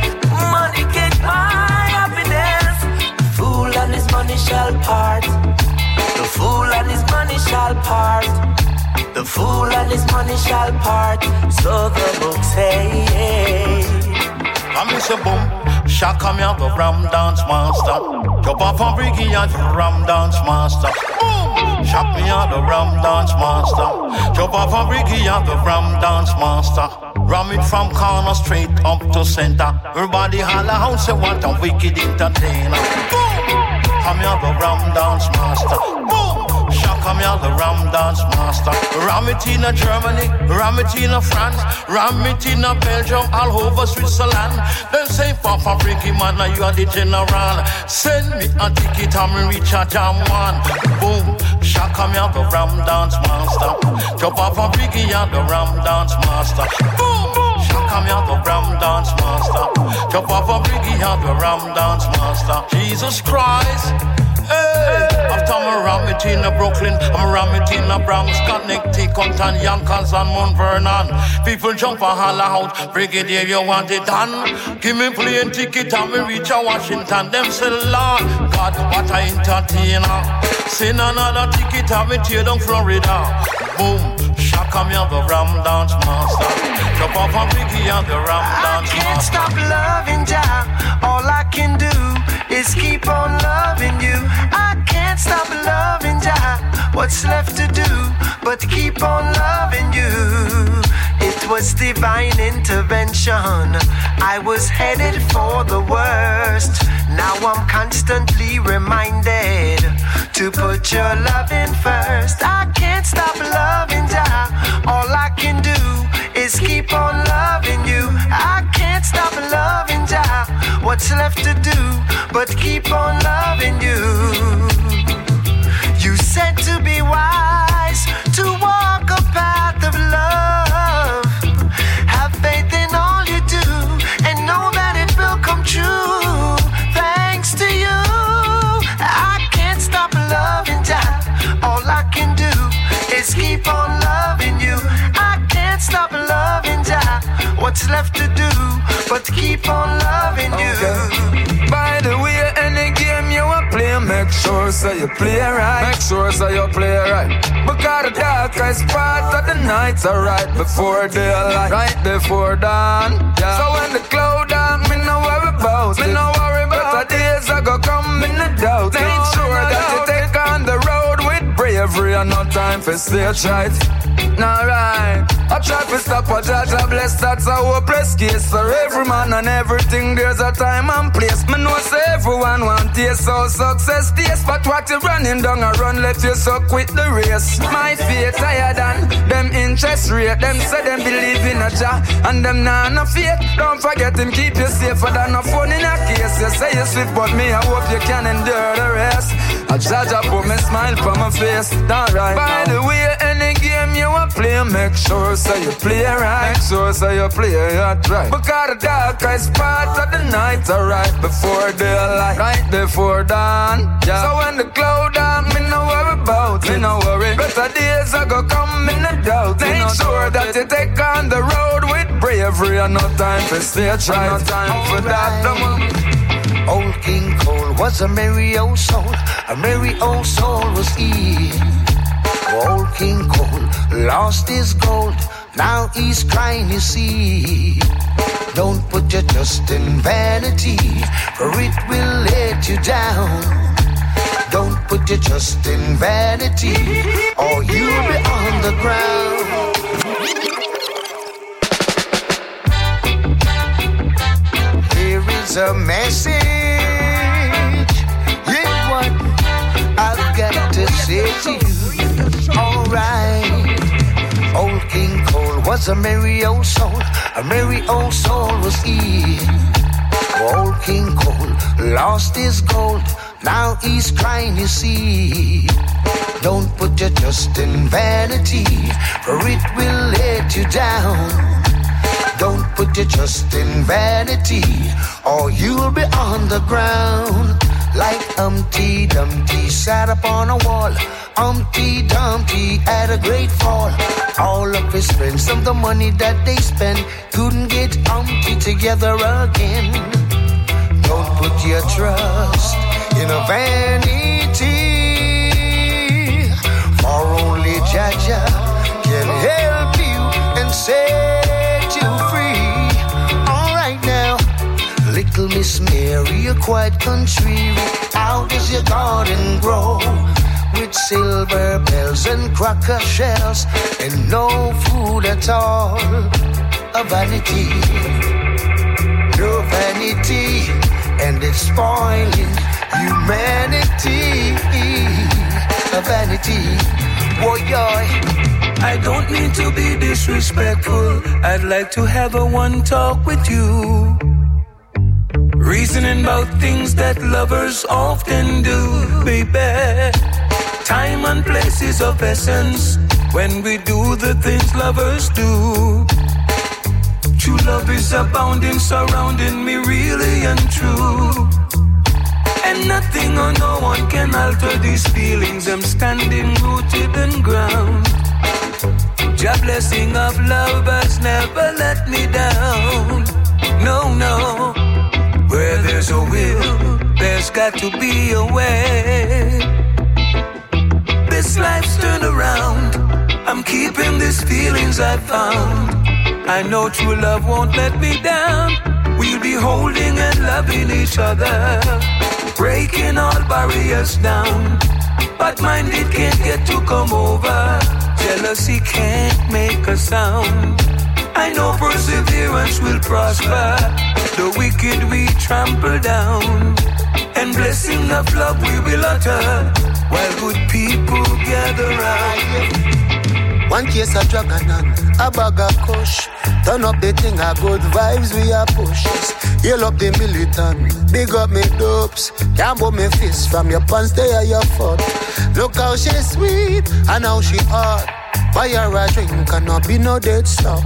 Money can't buy happiness. The fool and his money shall part. The fool and his money shall part. The fool and his money shall part. So the book say. I miss a boom. Shaka me have a ram dance master. Jump off on Briggy and ram dance master. Shock me out the ram dance master. Jump off on Briggy and the ram dance master. Ram it from corner straight up to center. Everybody holla out say what a wicked entertainer. Boom. I'm the ram dance master. Boom. Me out the ram dance master. Ram it in Germany, ram it in France, ram it in Belgium, all over Switzerland. Then say, Papa Ricky man, you are the general. Send me a ticket me reach a jam one. Boom. Shaka me the ram dance master. Jump off a Ricky and the ram dance master. Boom. Shaka me the ram dance master. Jump off a Ricky and the ram dance master. Jesus Christ. Hey, after I'm around it in a Brooklyn, I'm around it in a Bronx, Connecticut and Yonkers and Mount Vernon. People jump and holler out, Brigadier, you want it done? Give me plane ticket and me reach a Washington. Them say, Lord, God, what a entertainer. Send another ticket and me tear down Florida. Boom. Shock Shaka me and the ram dance master. Jump off on Biggie and the ram dance I can't stop loving Jah. All I can do is keep on loving you. I can't stop loving Jah. What's left to do but keep on loving you? It was divine intervention. I was headed for the worst. Now I'm constantly reminded to put your loving first. I can't stop loving Jah. All I can do is keep on loving you. I can't stop loving. What's left to do but keep on loving you? You said to be wise, to walk What's left to do but keep on loving you? By the way, any game you want play, make sure so you play right. Make sure so you play right. Because the darkest part of the nights are right before daylight, right before dawn. Yeah. So when the cloud down, me no worry about me no worry about the days I go come in the doubt. Make sure that you take on the road with bravery and no time for stage right. Nah, right. I try to stop a judge, I bless that's a hopeless case. For every man and everything, there's a time and place. Know say everyone want taste so success taste, but what you running down a run left you so quit the race. My faith higher than them interest rate. Them say them believe in a Jah and them nah no faith. Don't forget him keep you safer than a phone in a case. You say you swift, but me I hope you can endure the rest. I judge I put me smile for my face. Alright. By the way, any game you want play, make sure so you play right. Make sure so you play it right. Because the darkest part of the night are right before daylight, right before dawn. Yeah. So when the cloud down, me no worry about, me no worry. Better days I go come in the doubt. Make sure that you take on the road with bravery and no time for stage right. No time for that. No Old King Cole was a merry old soul. A merry old soul was he. Old King Cole lost his gold. Now he's crying, you see. Don't put your trust in vanity, for it will let you down. Don't put your trust in vanity, or you'll be on the ground. A message. Say to you. Alright. Old King Cole was a merry old soul. A merry old soul was he. Old King Cole lost his gold. Now he's crying, you see. Don't put your trust in vanity, for it will let you down. Don't put your trust in vanity, or you'll be on the ground. Like Humpty Dumpty sat upon a wall. Humpty Dumpty had a great fall. All of his friends, some of the money that they spent, couldn't get Humpty together again. Don't put your trust in a vanity, for only Jah Jah can help you and set little Miss Mary, a quiet country. How does your garden grow? With silver bells and cracker shells and no food at all. A vanity, no vanity, and it's spoiling humanity. A vanity, boy, I don't mean to be disrespectful. I'd like to have a one talk with you. Reasoning about things that lovers often do, baby. Time and place is of essence when we do the things lovers do. True love is abounding, surrounding me really and true. And nothing or no one can alter these feelings. I'm standing rooted and ground. Your blessing of love has never let me down. No, no. Where there's a will, there's got to be a way. This life's turned around. I'm keeping these feelings I found. I know true love won't let me down. We'll be holding and loving each other, breaking all barriers down. But minded can't get to come over. Jealousy can't make a sound. I know perseverance will prosper. The wicked we trample down. And blessing of love we will utter. While good people gather round. One case of drug and a bag of kush. Turn up the thing, a good vibes we are push. Heal up the militant, big up me dopes. Can't me fist from your pants, they are your foot. Look how she sweet and how she hot. Buy her a drink and not be no dead stop.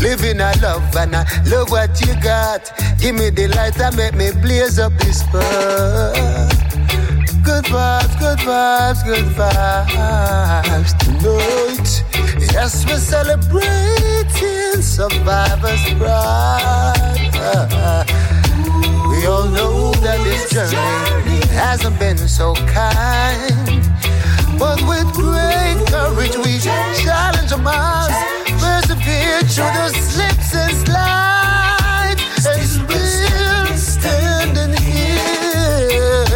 Living a love and I love what you got. Give me the light that make me blaze up this spot. Good vibes, good vibes, good vibes tonight. Yes, we're celebrating survivors' pride. We all know that this journey hasn't been so kind. But with great courage, we challenge our minds, persevere through the slips and slides, and still standing here.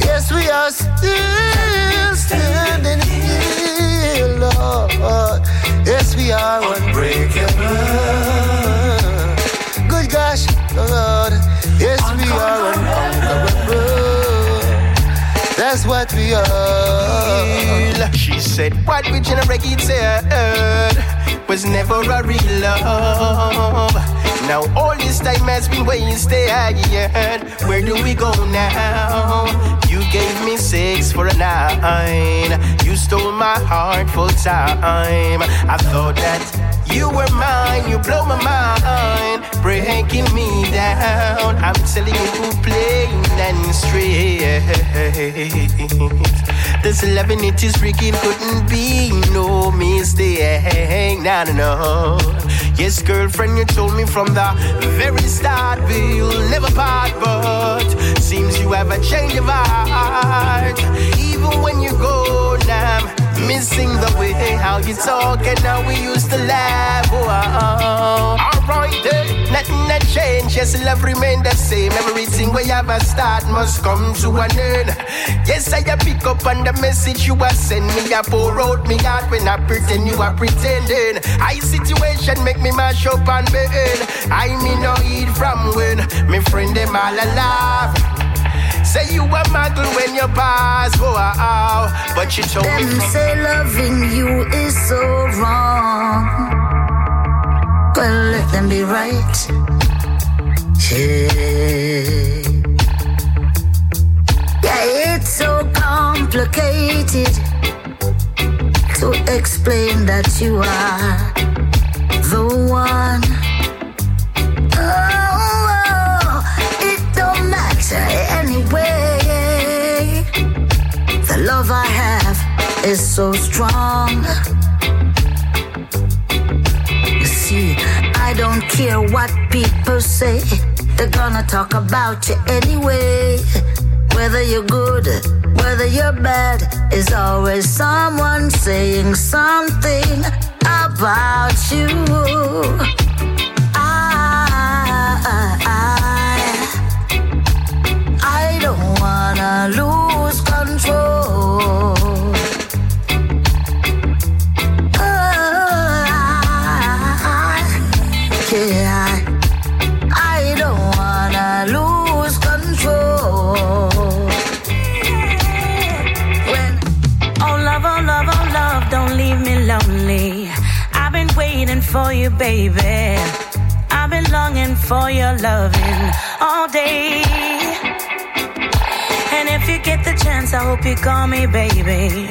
Yes, we are still standing here, Lord. Yes, we are unbreakable. Good gosh, Lord. Yes, we are That's what we are. She said, What we generate said was never a real love. Now all this time has been wasted. Where do we go now? You gave me six for a nine. You stole my heart full time. I thought that you were mine, you blow my mind, breaking me down. I'm telling you, plain and straight. This loving it is freaking couldn't be no mistake. No, no, no. Yes, girlfriend, you told me from the very start we'll never part, but seems you have a change of heart. Even when you go now. Missing the way how you talk and how we used to laugh. Oh, uh-uh. Alright, then, nothing that changed. Yes, love remain the same. Everything we a start must come to an end. Yes, I pick up on the message you are send me. I pour out me heart when I pretend you are pretending. I situation make me mash up and bend. I me no eat from when me friend them all alive. Say you a muggle when you pass, oh, oh, oh. but you told Them me. Say loving you is so wrong. Well, let them be right. Yeah. Yeah, it's so complicated to explain that you are the one. Oh, oh, oh. it don't matter love I have is so strong. You see, I don't care what people say. They're gonna talk about you anyway. Whether you're good, whether you're bad, is always someone saying something about you. I, I, I don't wanna lose control. For you, baby. I've been longing for your loving all day. And if you get the chance, I hope you call me, baby.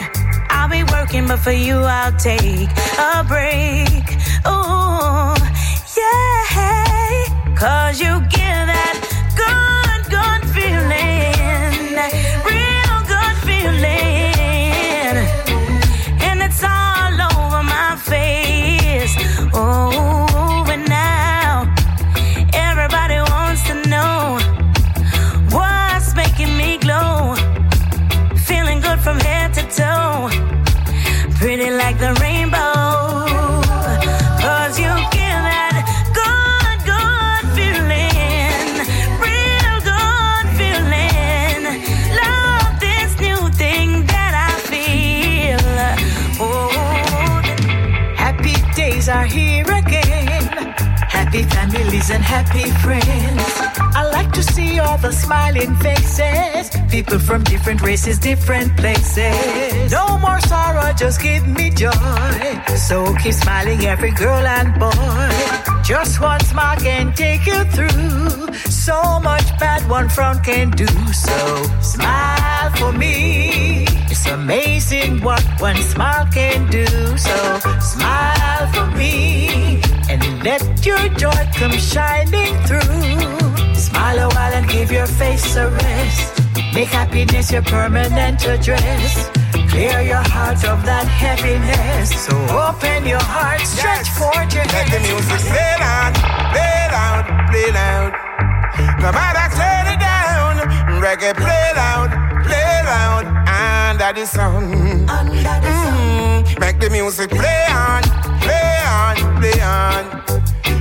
I'll be working, but for you, I'll take a break. Ooh, yeah. Cause you give happy friends. I like to see all the smiling faces. People from different races, different places. No more sorrow, just give me joy. So keep smiling, every girl and boy. Just one smile can take you through. So much bad one front can do. So smile for me. It's amazing what one smile can do. So smile for me let your joy come shining through. Smile a while and give your face a rest. Make happiness your permanent address. Clear your heart of that heaviness. So open your heart, stretch forth your Let the music play loud, play loud, play loud. No matter turn it down, reggae play loud, play loud, under the sun. Mm, Make the music play on, play on, play on.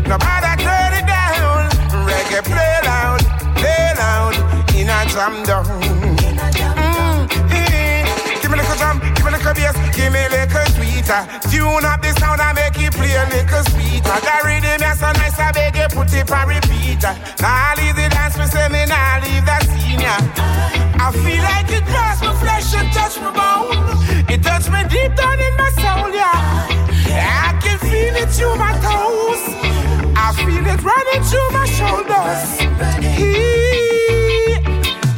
No matter turn it down, reggae play loud, play loud, in a jam down. Mm, eh. Give me a little drum, give me a little bass, give me a little sweeter. Tune up the sound and make it play a little sweeter. The rhythm is so nice, I beg you put it on repeater. Now leave the dance, me say me now leave the senior. I feel like it grasp my flesh and touch my bone. It touch me deep down in my soul, yeah. I can feel it through my toes. I feel it running through my shoulders. He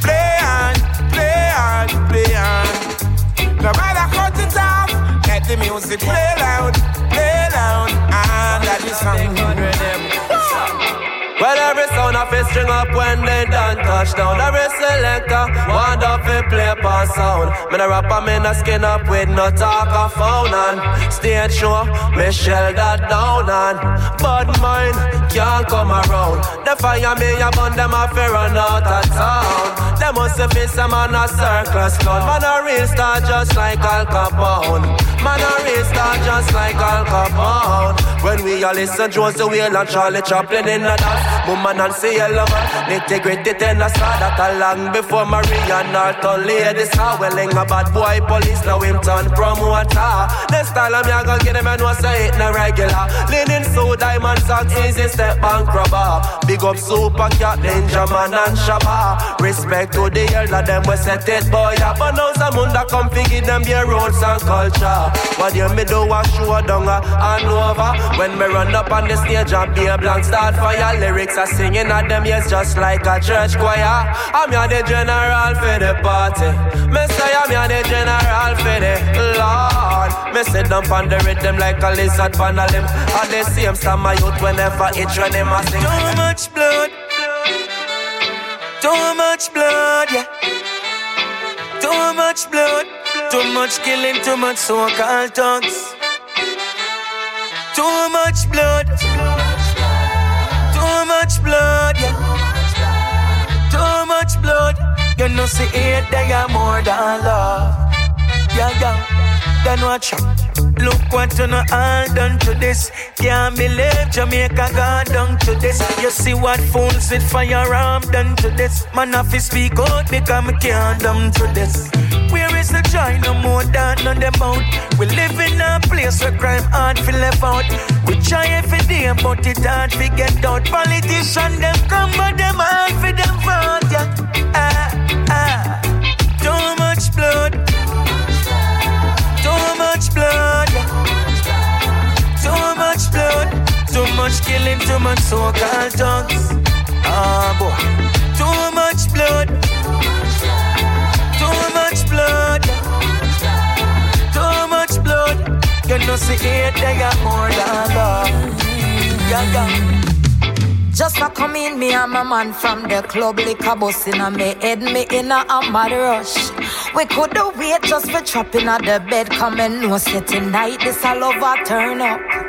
play on, play on, play on. No matter cut it off, let the music play loud, play loud, and that is song. Well, every sound of it string up when they done touch down. Every selector want up it play upon sound. Me a rapper, me a skin up with no talk of phone and stage show. Me shell that down and bad mind can't come around. The fire me a burn them fear run out of town. Them must have been some man a circus clown. Man a real star just like Al Capone. Man a real star just like Al Capone. When we all listen the Whale and Charlie Chaplin in the dance. Woman and Cielo man, integrity ten a saw that a long before Maria Norton ladies are welling a bad boy police now him turn promoter. The style of me I gon' get him and say it no regular. Leaning so diamond socks easy step bank robber. Big up Super Cat danger man and Shabba. Respect to the elder them we set it boy. But now some under come figure them their roots and culture. What you me do a show down a and over. When me run up on the stage and be a blank start fire lyrics are singing at them yes just like a church choir. I'm here the general for the party. Me say I'm here the general for the Lord. Me sit down on the rhythm like a lizard on a limb. At the same time my youth whenever it when them a sing. Too much blood. Too much blood, yeah. Too much blood. Too much killing, too much so-called thugs. Too much blood. Too much blood, yeah. Too much blood. You know, see it, they are more than love. Yeah, yeah. Then watch. Look what you know all done to this. Can't believe Jamaica gone done to this. You see what fools with firearm done to this. Man, have to speak out because me can't done to this. Where is the joy? No more than on them out. We live in a place where crime hard to left out. We try every day, but it hard to get out. Politicians them come, but them hard for them vote. Yeah. Ah, ah. Too much blood. Much killing, too much so-called thugs. Ah, boy. Too much blood. Too much blood. Too much blood. You know, see it, they got more than love. Yeah. Just for come in, me and my man from the club liquor bus in a me head, me in a mad rush. We coulda wait just for chopping at the bed, come and no say tonight this all over turn up.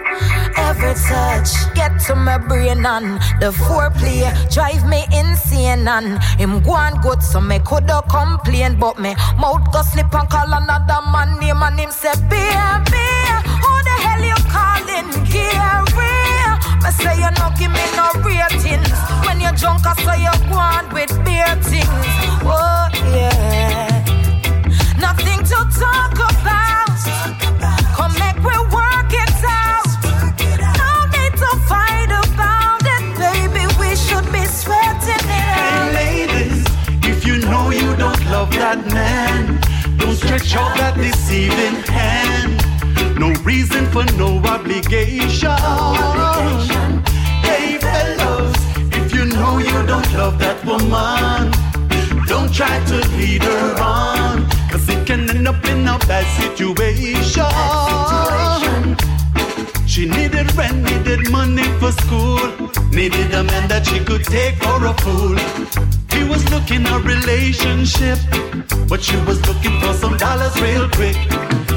Every touch get to my brain and the foreplay drive me insane and him go on good so me coulda complain but me mouth go slip and call another man name and him say baby who the hell you calling Gary? Me say you no give me no ratings when you drunk I say you go on with beer things. Oh yeah, nothing to talk about. Love that man. Don't stretch out that deceiving hand. No reason for no obligation. Hey, fellows, if you know you don't love that woman, don't try to lead her on. Cause it can end up in a bad situation. She needed rent, needed money for school, needed a man that she could take for a fool. He was looking a relationship, but she was looking for some dollars real quick.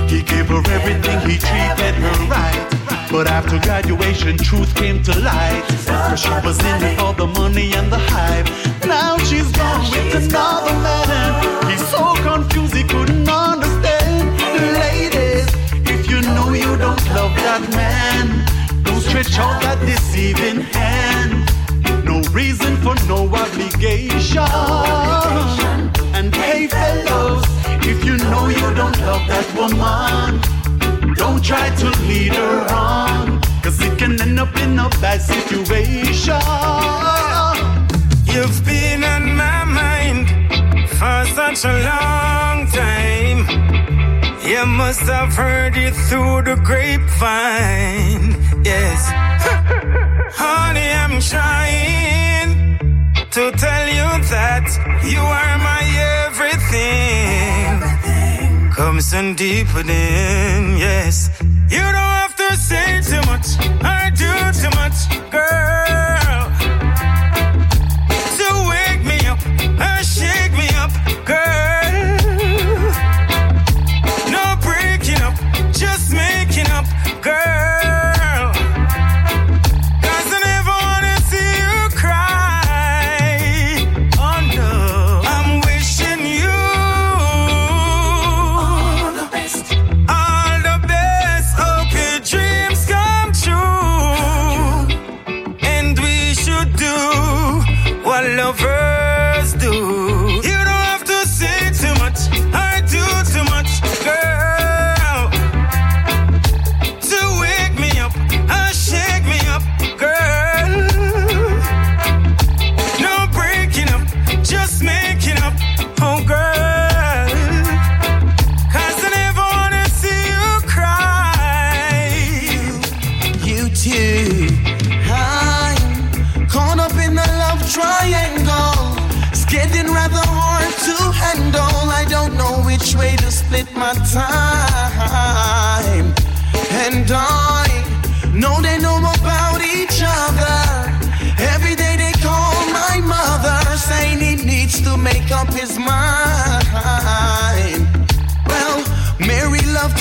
He gave her everything, he treated her right. But after graduation, truth came to light. Cause she was in it for the money and the hype. Now she's gone with another man. He's so don't out that deceiving hand. No reason for no obligation. And hey, fellows, if you know you don't love that woman, don't try to lead her on. Cause it can end up in a bad situation. You've been on my mind for such a long time. You must have heard it through the grapevine. Yes. *laughs* Honey, I'm trying to tell you that you are my everything. Come some deeper than, yes. You don't have to say too much or do too much, girl.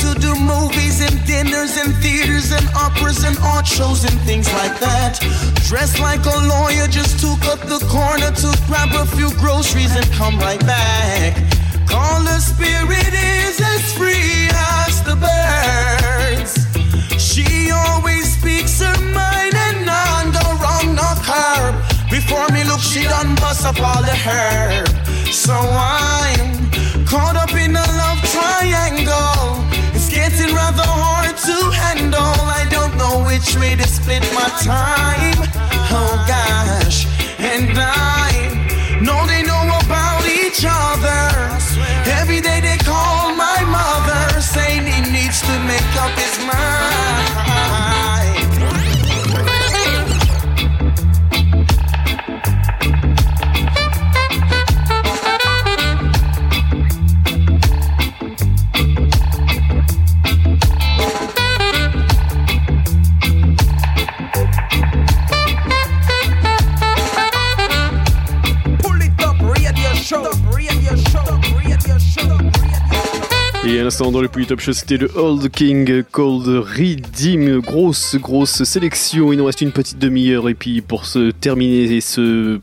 To do movies and dinners and theaters and operas and art shows and things like that. Dressed like a lawyer, just to cut the corner to grab a few groceries and come right back. Call the spirit is as free as the birds. She always speaks her mind and none go wrong, no curb. Before me look, she done bust up all the herb. So I'm caught up in a love triangle. It's getting rather hard to handle. I don't know which way to split my time. Oh gosh, and I know they know about each other. Every day they call my mother, saying he needs to make up his mind. L'instant dans le Top Show, c'était le Old King Cold Redeem. Grosse, grosse sélection. Il nous reste une petite demi-heure. Et puis pour se terminer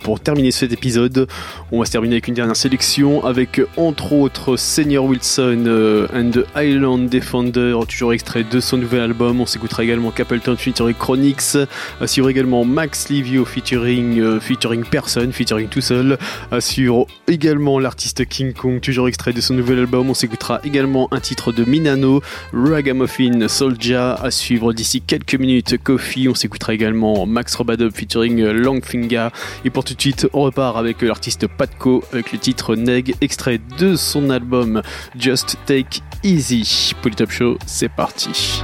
pour terminer cet épisode, on va se terminer avec une dernière sélection avec entre autres Senior Wilson euh, and the Island Defender, toujours extrait de son nouvel album. On s'écoutera également Capleton featuring Chronix, à suivre également Max Livio featuring, euh, featuring Person, featuring tout seul, à suivre également l'artiste King Kong, toujours extrait de son nouvel album. On s'écoutera également un titre de Minano, Ragamuffin Soldier, à suivre d'ici quelques minutes Kofi. On s'écoutera également Max Robadub featuring Longfinger. Et pour tout de suite, on repart avec l'artiste Patco avec le titre Neg, extrait de son album Just Take Easy. Polytop Show, c'est parti.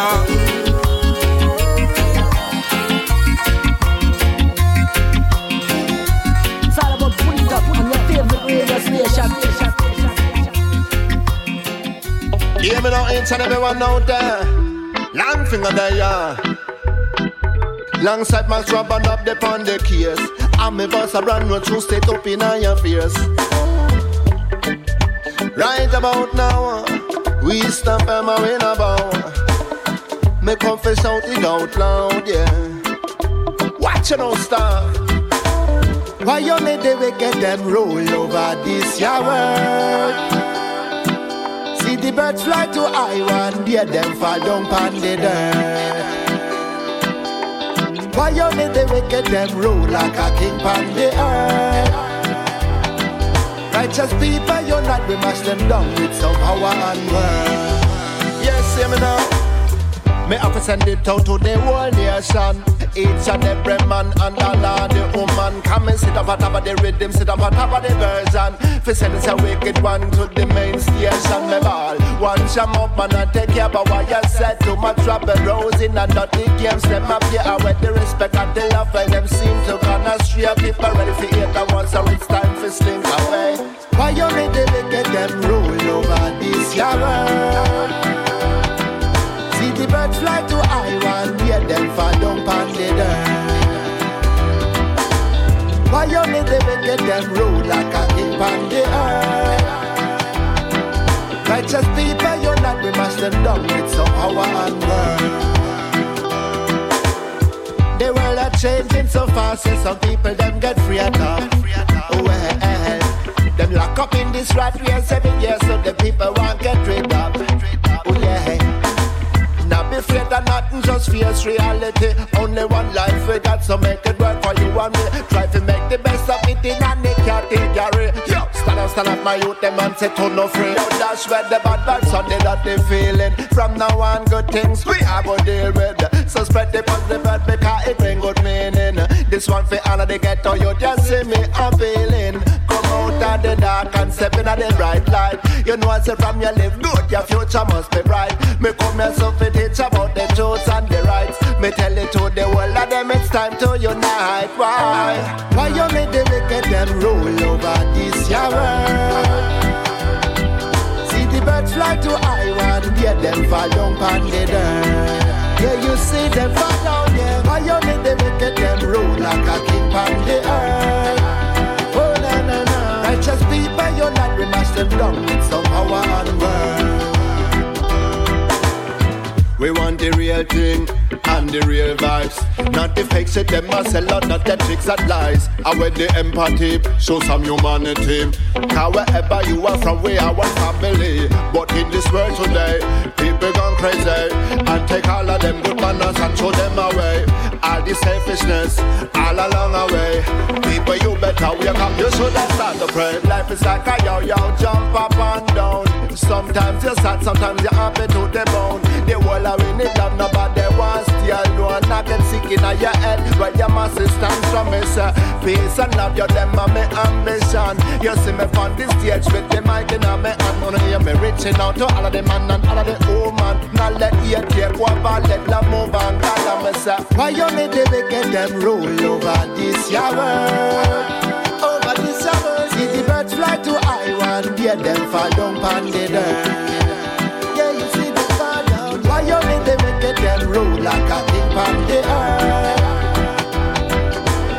No no no no. On your favorite. Hear me now, each and everyone out there. Longfinger there, yeah. Longside my strap and up the on the case. And me boss a brand new true state up in your face. Right about now, we stamp them a win about. Me confess out it out loud, yeah. Watch you now, star. Why you let the wicked them roll over this your world? See the birds fly to high one day, them fall down on the dirt. Why you let the wicked them roll like a king on the earth? Righteous people, you're not, we mash them down with some power and word. Yes, hear me now. Me have to send it out to the whole nation. Each and every man and of the woman. Come and sit up on top of the rhythm, sit up on top of the version. For send us a wicked one to the main station. Me ball. One jam up and I take care of what you said. Too much trouble, rose in and dirty games. Them up here with the respect and the love. And them seem to gonna stray. People ready for it and once so it's time for slink away. Why you need to get them rule over this? See the birds fly to Iwan, hear them fall down on the dirt. Why need to get them rule like a king on the earth? Righteous people, you're not, we must them down with some power and word. The world are changing so fast, and some people them get free at all. Well, them lock up in this rat race seven years, so the people won't get rid of. Oh yeah. Afraid of nothing, just face reality. Only one life we got, so make it work for you and me. Try to make the best of it in a the category. Yo, stand up, stand up, my youth, them man say to no free. Yo, dash where the bad vibes on the dirty feeling. From now on, good things we have to deal with. So spread the positive word because it bring good meaning. This one for all of the ghetto, you just see me appealing. Out of the dark and step into the bright light. You know I say from your live good, your future must be bright. Me come here so to teach about the truths and the rights. Me tell it to the world of them it's time to unite. Why? Why you make the wicked them rule over this your world? See the birds fly to Iwan, hear them fall down on the dirt. Yeah, you see them fall down, yeah. Why you make the wicked them rule like a king on the earth? Righteous people, you're not, we must them down with some power and word. We want the real thing and the real vibes. Not the fake shit, them must sell out, not the tricks and lies. I with the empathy, show some humanity. Cause wherever you are from, we are one family. But in this world today, people gone crazy. And take all of them good manners and throw them away. The selfishness, all along the way. People, you better wake up, you should have start to pray. Life is like a yo-yo, jump up and down. Sometimes you're sad, sometimes you're happy to the bone. The world are in it, love nobody wants to alone. Not get sick in your head, where your masses stand from me, sir. Peace and love, you them are my ambition. You see me on the stage with the mic in my hand. Wanna hear me reaching out to all of the man and all of the woman. Now let you take over, let love move on. Why you need to get them rule over this world? Over this world. See the birds fly to Iwan, hear them fall down on the. Yeah, you see them fall down. Why you need to make them rule like a king on the earth?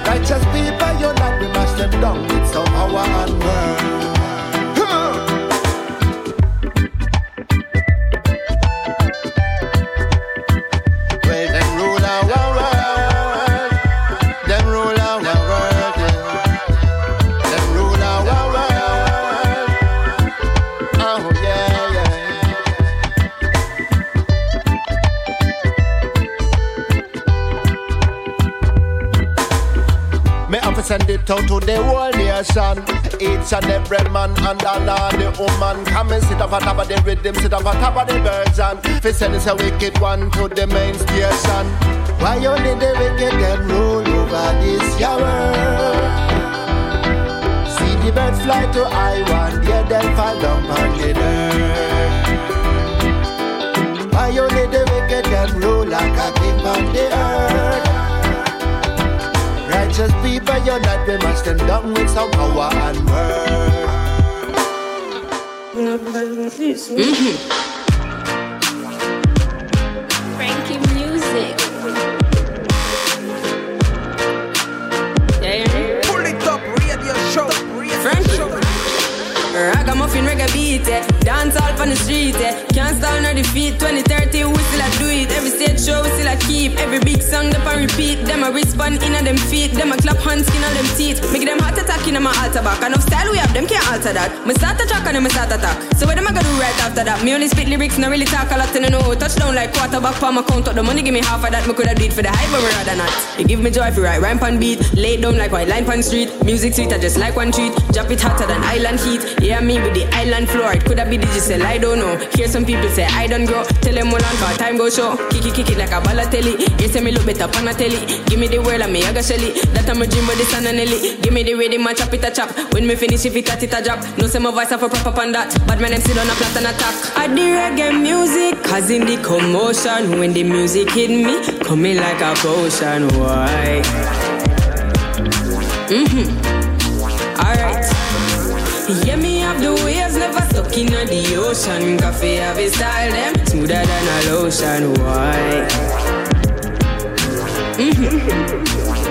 Righteous people, you're not, we must them down nation. Each and every man and all the woman. Come and sit up on top of the rhythm, sit up on top of the version. Fi send us a wicked one to the main station. Why only the wicked them rule over this your world? See the birds fly to Iwan, hear them fall down on the dirt. Why need the wicked them rule like a king on the earth? Righteous people, you're not, we must stand down with some power and word. Frankie music. Pull it up, radio show. Frankie. Ragamuffin reggae beat, eh. Dance all on the street, eh. Can't stall defeat. 2030, we still a do it. Every stage show, we still a keep. Every big song, them a repeat. Them a respond in a them feet. Them a clap hands, skin on them teeth. Make them heart attack in my altar back. Enough style we have, them can't alter that. Me start a track and then me start attack. So what am I gonna do right after that? Me only spit lyrics, not really talk a lot, and I know. Touchdown like quarterback, palm my count up the money, give me half of that. Me coulda did for the hype, but me rather not. It give me joy if you write rhyme pan beat. Lay down like white line pan street. Music sweet, I just like one treat. Drop it hotter than island heat. Yeah, me with the island floor. It coulda be digital, I don't know. Hear some people people say I don't grow. Tell them all on for time go show. Kick it, kick it like a Balotelli. You say me look better on a telly. Give me the world and me I got Shelly. That I'm a dream but this and a Nelly. Give me the rhythm and chop it a chop. When me finish if it a it a drop. No say my voice have a proper on that. But my name sit on a flat and attack. I the reggae music, cause in the commotion. When the music hit me, coming like a potion. Why? Mm-hmm. Alright. Yeah, me stuck in the ocean. Koffee have a style them smoother than a lotion. Why? *laughs* Mm-hmm.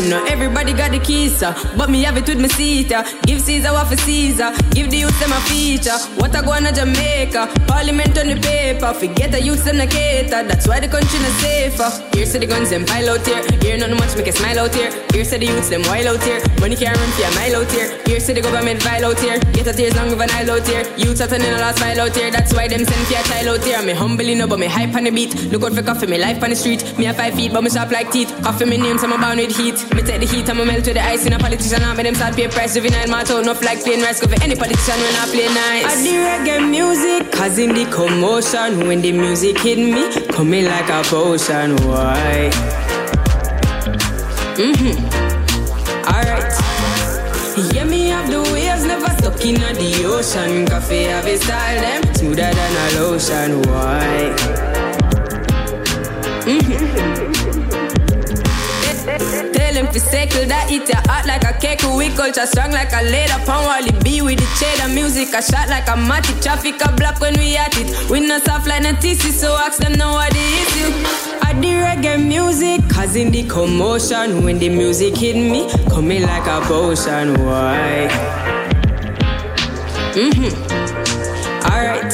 Everybody got the keys, uh, but me have it with me seat. Uh. Give Caesar what for Caesar, give the youth them a feature. What I go on to Jamaica, Parliament on the paper. Forget the youth them the cater, that's why the country not safer. Here say the guns them pile out here, here not much make a smile out here. Here say the youths them wild out here, money can't run for a mile out here. Here say the government vile out here, get a tears long of an aisle out here. Youths are turning a last mile out here, that's why them send for a child out here. Me humbly no, but me hype on the beat. Look out for Koffee, me life on the street. Me have five feet, but me sharp like teeth. Koffee me name, so I'm bound with heat. Me take the heat, I'ma melt with the ice in a politician. I make them start pay price. Juvenile my out, enough like plain rice. Go for any politician when I play nice. I the reggae music, cause in the commotion. When the music hit me, coming like a potion. Why? Mm-hmm. Alright. Yeah, me have the waves never stuck in the ocean. Koffee have a style them smoother than a lotion. Why? Mm-hmm. Him circle that eat your heart like a cake. We culture strong like a leather pound Wally B with the cheddar music. A shot like a matic traffic a block when we at it. We not soft like no TC, so ask them know what the issue. I the reggae music, causing the commotion. When the music hit me, coming like a potion. Why? Mm-hmm. Alright.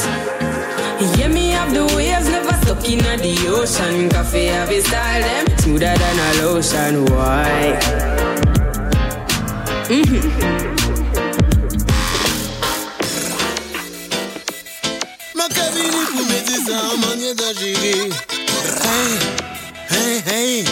Yeah, me have the waves never stuck in the ocean. Koffee have a style them smoother than a lotion. Why? Mettre ça en. Hey, hey, hey.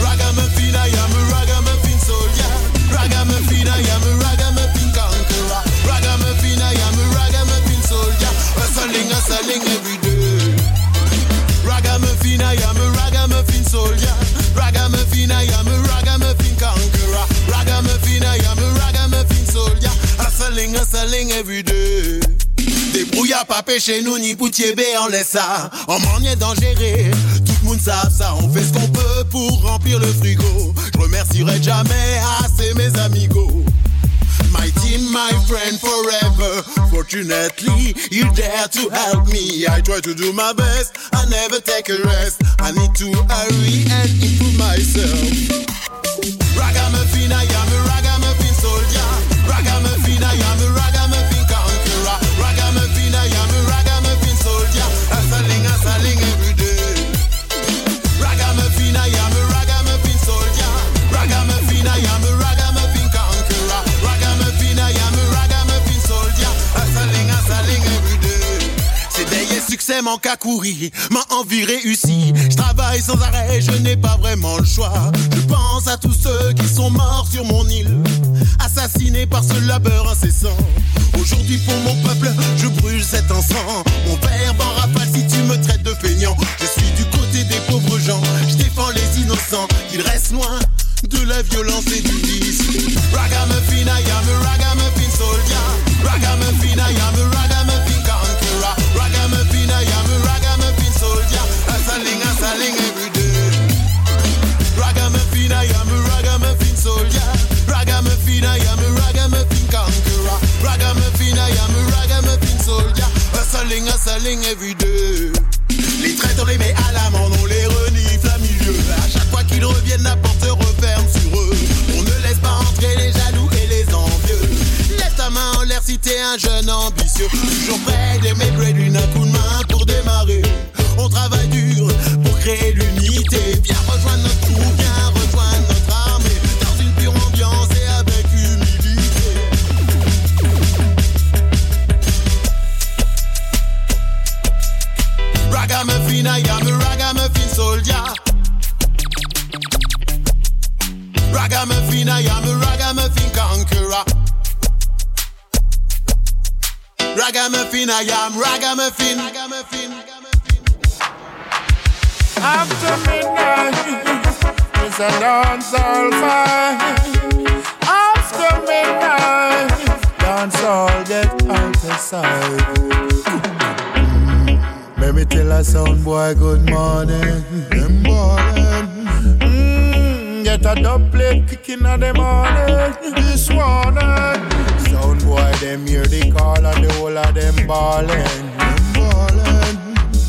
Ragamuffin, I am a ragamuffin soldier. Ragamuffin, I am a ragamuffin conqueror. Ragamuffin, I am a ragamuffin soldier. Hustling, hustling every day. I am a ragamuffin soldier. Ragamuffin, I am a ragamuffin conqueror. Ragamuffin, I am a ragamuffin soldier. Hustling, hustling every day. Débrouillard pas chez nous ni poutier on laisse ça. En manière d'engérer, tout le monde savent ça. On fait ce qu'on peut pour remplir le frigo. Je remercierai jamais assez mes amigos. My my friend forever. Fortunately, you dare to help me. I try to do my best. I never take a rest. I need to hurry and improve myself. Ragamuffin, I am a succès manque à courir, m'a envie réussi. Je travaille sans arrêt, je n'ai pas vraiment le choix. Je pense à tous ceux qui sont morts sur mon île, assassinés par ce labeur incessant. Aujourd'hui pour mon peuple, je brûle cet encens. Mon père en rafale si tu me traites de feignant. Je suis du côté des pauvres gens, je défends les innocents, qu'ils restent loin de la violence et du vice. Ragamuffin, I am a ragamuffin soldier. Ragamuffin, I am a Hustling, hustling every day. Les traîtres, on les met à l'amende, on les renifle à milieu. À chaque fois qu'ils reviennent, la porte se referme sur eux. On ne laisse pas entrer les jaloux et les envieux. Lève ta main en l'air si t'es un jeune ambitieux. Toujours prêt d'aimer d'une un coup de main pour démarrer. On travaille dur pour créer l'unité. Viens rejoindre notre groupe, viens Ragamuffin, I am a ragamuffin soldier. Ragamuffin, I am a ragamuffin conqueror. Ragamuffin, I am ragamuffin. After midnight, it's a dancehall fight. After midnight, dancehall get out of sight. A sound boy good morning. Them ballin'. Mm, get a dub plate kicking in the morning. This morning. Sound boy, them hear the call and the whole of. Them ballin'.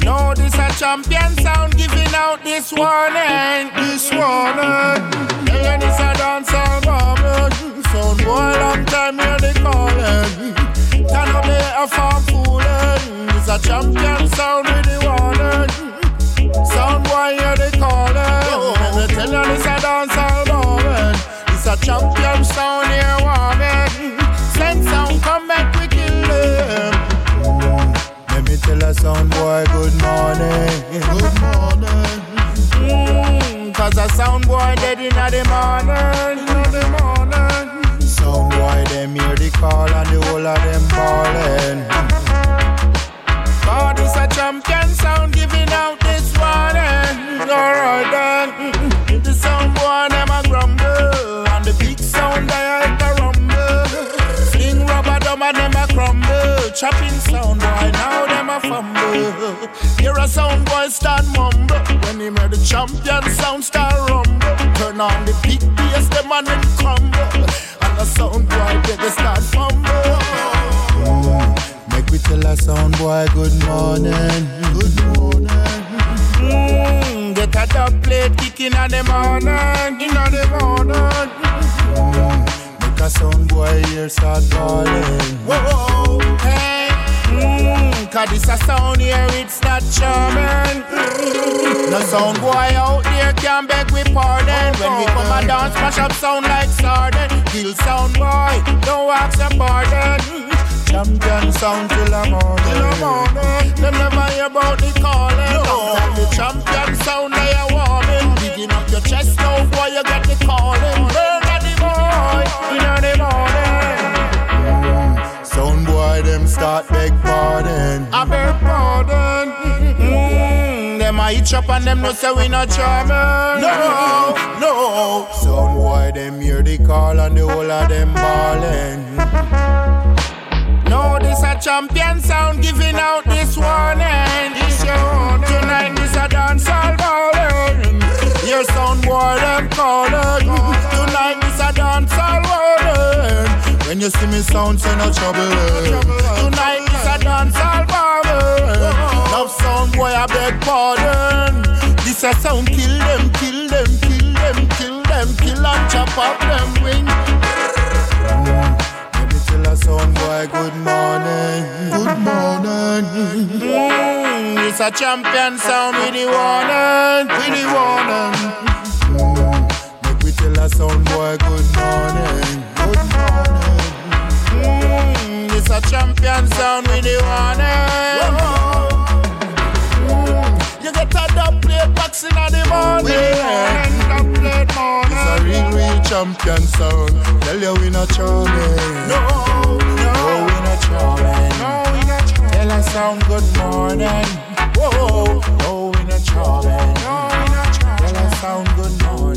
No, this a champion sound giving out this warning. This warning. Yeah, this a dancehall moment. Sound boy, long time hear the calling. Not be a farm fooling. This a champion sound with the warning. Sound boy, hear the calling. Let me tell you, this a dancehall moment. This a champion sound here warning. Send sound, come back, we kill them. Let me tell a sound boy good morning. Good morning. Mm, Cause a sound boy dead in the morning. In the morning. Them hear the call and the whole of them calling. God is a champion sound giving out this warning. Alright then. The sound boy a grumble. And the big sound they Chopping sound boy now them a fumble. Hear a sound boy start mumble. When he hear the champion sound start rumble. Turn on the big bass them and them crumble. And the sound boy get the start fumble. Make me tell a sound boy good morning. Good morning. Mm, get a dub plate kicking in the morning. In the morning. A sound boy here start calling. Whoa, hey. Mm, Cause this a sound here, it's not charming. No sound boy out there can beg we pardon. When we come and dance, mash up sound like sardine. Kill sound boy, don't ask your pardon. Champion sound till the morning. Till the morning. Them never hear about the calling. No. The champion sound they are warming. Digging up your chest now, boy, you get the calling. Burn start beg pardon. I beg pardon. Mm, them a hitch up and them no say we not charming. No, no. Sound boy, them hear the call and the whole of them ballin'. No, this a champion sound giving out this warning. This your. Tonight this a dancehall ballin'. Your sound boy them calling. Tonight this a dancehall. When you see me sound, say no trouble. Tonight this a dancehall ballin'. Love sound boy I beg pardon. This a sound kill them, kill them, kill them, kill them, kill and chop up them wing. Tell a sound boy good morning, good morning. Mm, it's a champion sound with the warning, with the warning. Mm, make we tell a sound boy good morning. It's a champion sound with the warning. Mm, you get a dub plate box in the morning, plate morning. It's a real, real champion sound. Tell you we not charming. No, no, we not charming. No, we not charming. Tell us sound good morning. Whoa, no, we not charming. No, we not charming. Tell us sound good morning.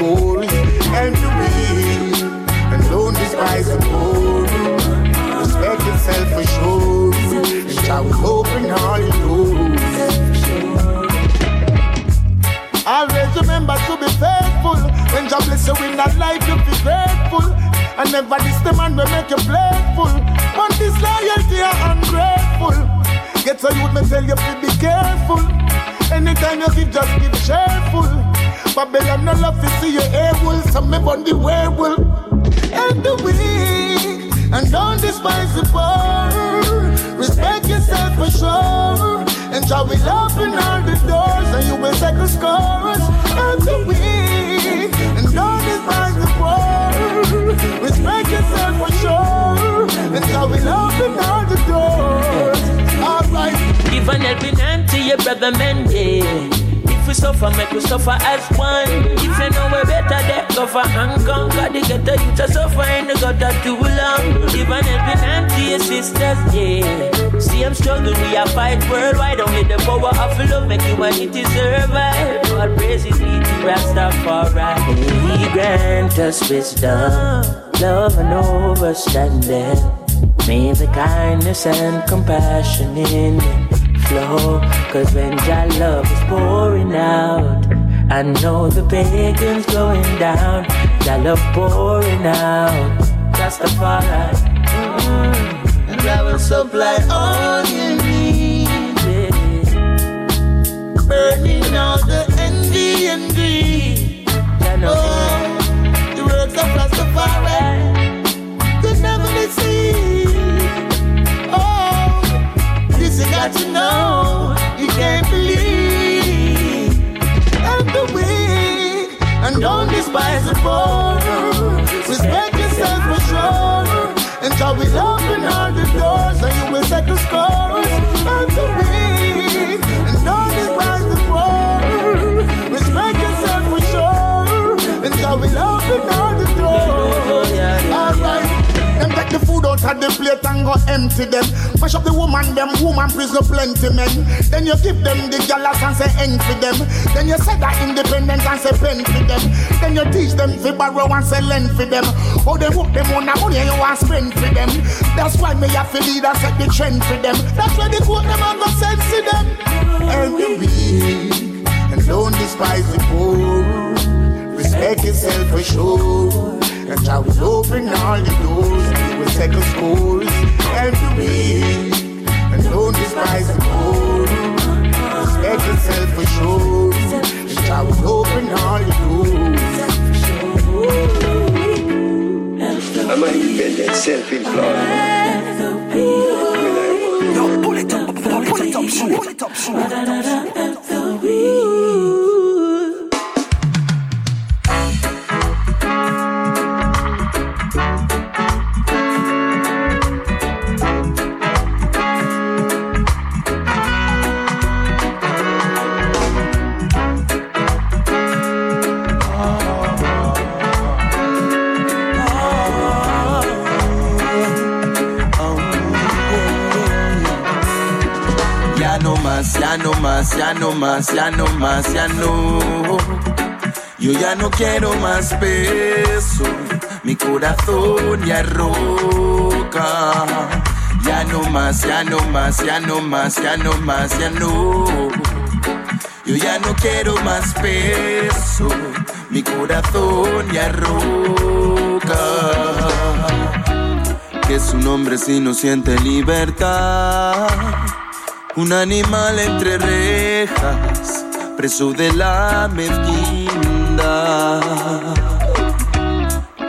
Will settle. And the weak, and don't despise the poor. Respect yourself for sure, and shall we open all doors. Always remember to be faithful. When God bless you in that life, you be grateful. And never this the man will make you playful. But this loyalty are ungrateful. Get so youth, me tell you to be careful. Anytime you give, just give cheerful. Babylon no love to see you able, so me burn the werewolf. And the weak, and don't despise the poor. Respect yourself for sure, and Jah will open all the doors and you will take the scores of the weak and don't despise the poor. Respect yourself for sure, and Jah will open all the doors. Alright. Give an helping hand to your brother man, yeah. We suffer, make we suffer as one. If you know we better, go for and conquer the ghetto. You just suffer in the gutter too long. Give an helping hand to your sisters, yeah. See, I'm struggling, we are fight worldwide. Only the power of love make humanity survive. God praises me to Rastafari. He grant us wisdom, love and understanding. May the kindness and compassion in flow. Cause when your love is pouring out, I know the pagans going down. Jah love pouring out. Rastafari. Mm-hmm. And I will supply all you need. yeah. Burning all the envy and greed. Oh, You can't believe. The weak, and don't despise the poor. Respect yourself for sure. And God will open all the doors, and you will set the scores. Of the plate and go empty them. Mash up the woman, them woman prison plenty men. Then you give them the galas and say end for them. Then you say that independence and say pen for them. Then you teach them fi borrow and say lend for them. Oh, they whoop them on the money you want spend for them. That's why me have to lead and set the trend for them. That's why the quote them and go sense to them. And the weak and don't despise the poor. Respect yourself for sure. And I will open all the doors and you will take a scores every week. And don't despise the poor. Respect yourself for sure. And I will open all the doors. I'm an independent, self-employed. Yo, pull it up, pull it up, shoot, pull it up, ya no más, ya no más, ya no más, ya no. Yo ya no quiero más peso, mi corazón ya roca. Ya no más, ya no más, ya no más, ya no más, ya no. Yo ya no quiero más peso, mi corazón ya roca. Que es un hombre si no siente libertad. Un animal entre rejas, preso de la mezquindad.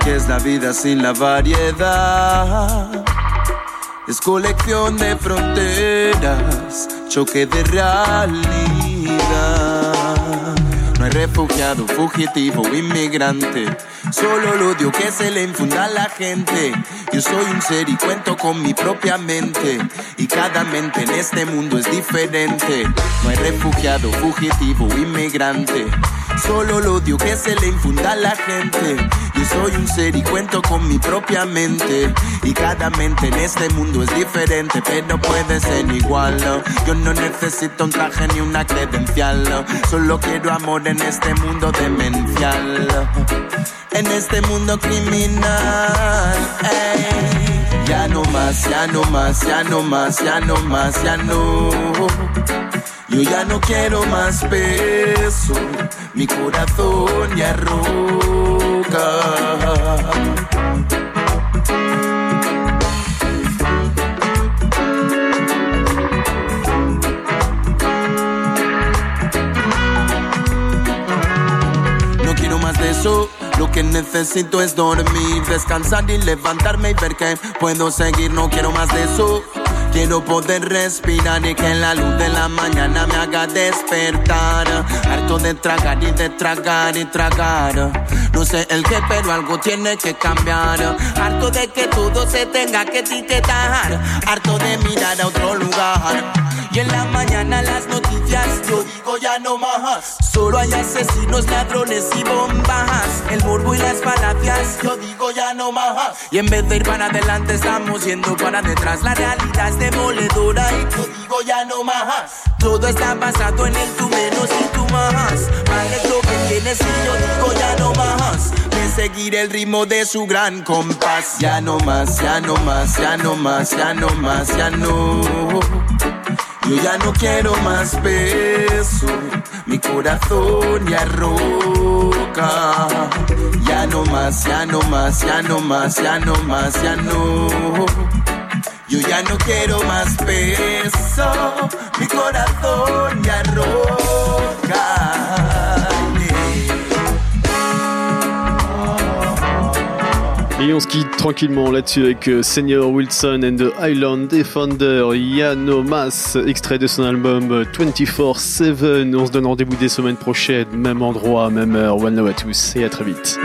Que es la vida sin la variedad. Es colección de fronteras, choque de realidad. No hay refugiado, fugitivo, inmigrante. Solo el odio que se le infunda a la gente. Yo soy un ser y cuento con mi propia mente. Y cada mente en este mundo es diferente. No hay refugiado, fugitivo, inmigrante. Solo el odio que se le infunda a la gente. Yo soy un ser y cuento con mi propia mente. Y cada mente en este mundo es diferente, pero puede ser igual. Yo no necesito un traje ni una credencial. Solo quiero amor en este mundo demencial. En este mundo criminal. Ya no más, ya no más, ya no más, ya no más, ya no. Yo ya no quiero más peso, mi corazón ya roca. No quiero más de eso. Lo que necesito es dormir, descansar y levantarme y ver que puedo seguir. No quiero más de eso. Quiero poder respirar y que la luz de la mañana me haga despertar. Harto de tragar y de tragar y tragar. No sé el qué, pero algo tiene que cambiar. Harto de que todo se tenga que etiquetar. Harto de mirar a otro lugar. Y en la mañana las noticias yo digo ya no más. Solo hay asesinos, ladrones y bombas. El morbo y las falacias yo digo ya no más. Y en vez de ir para adelante estamos yendo para detrás. La realidad es demoledora y yo digo ya no más. Todo está basado en el tú menos y tú más. Mal es lo que tienes y yo digo ya no más. De seguir el ritmo de su gran compás. Ya no más, ya no más, ya no más, ya no más, ya no. Yo ya no quiero más peso, mi corazón ya roca. Ya no más, ya no más, ya no más, ya no más, ya no. Yo ya no quiero más peso, mi corazón ya roca. Et on se quitte tranquillement là-dessus avec euh, Senior Wilson and the Island Defender, Yano Mas, extrait de son album euh, 24-7. On se donne rendez-vous des semaines prochaines, même endroit, même heure. One love à tous et à très vite.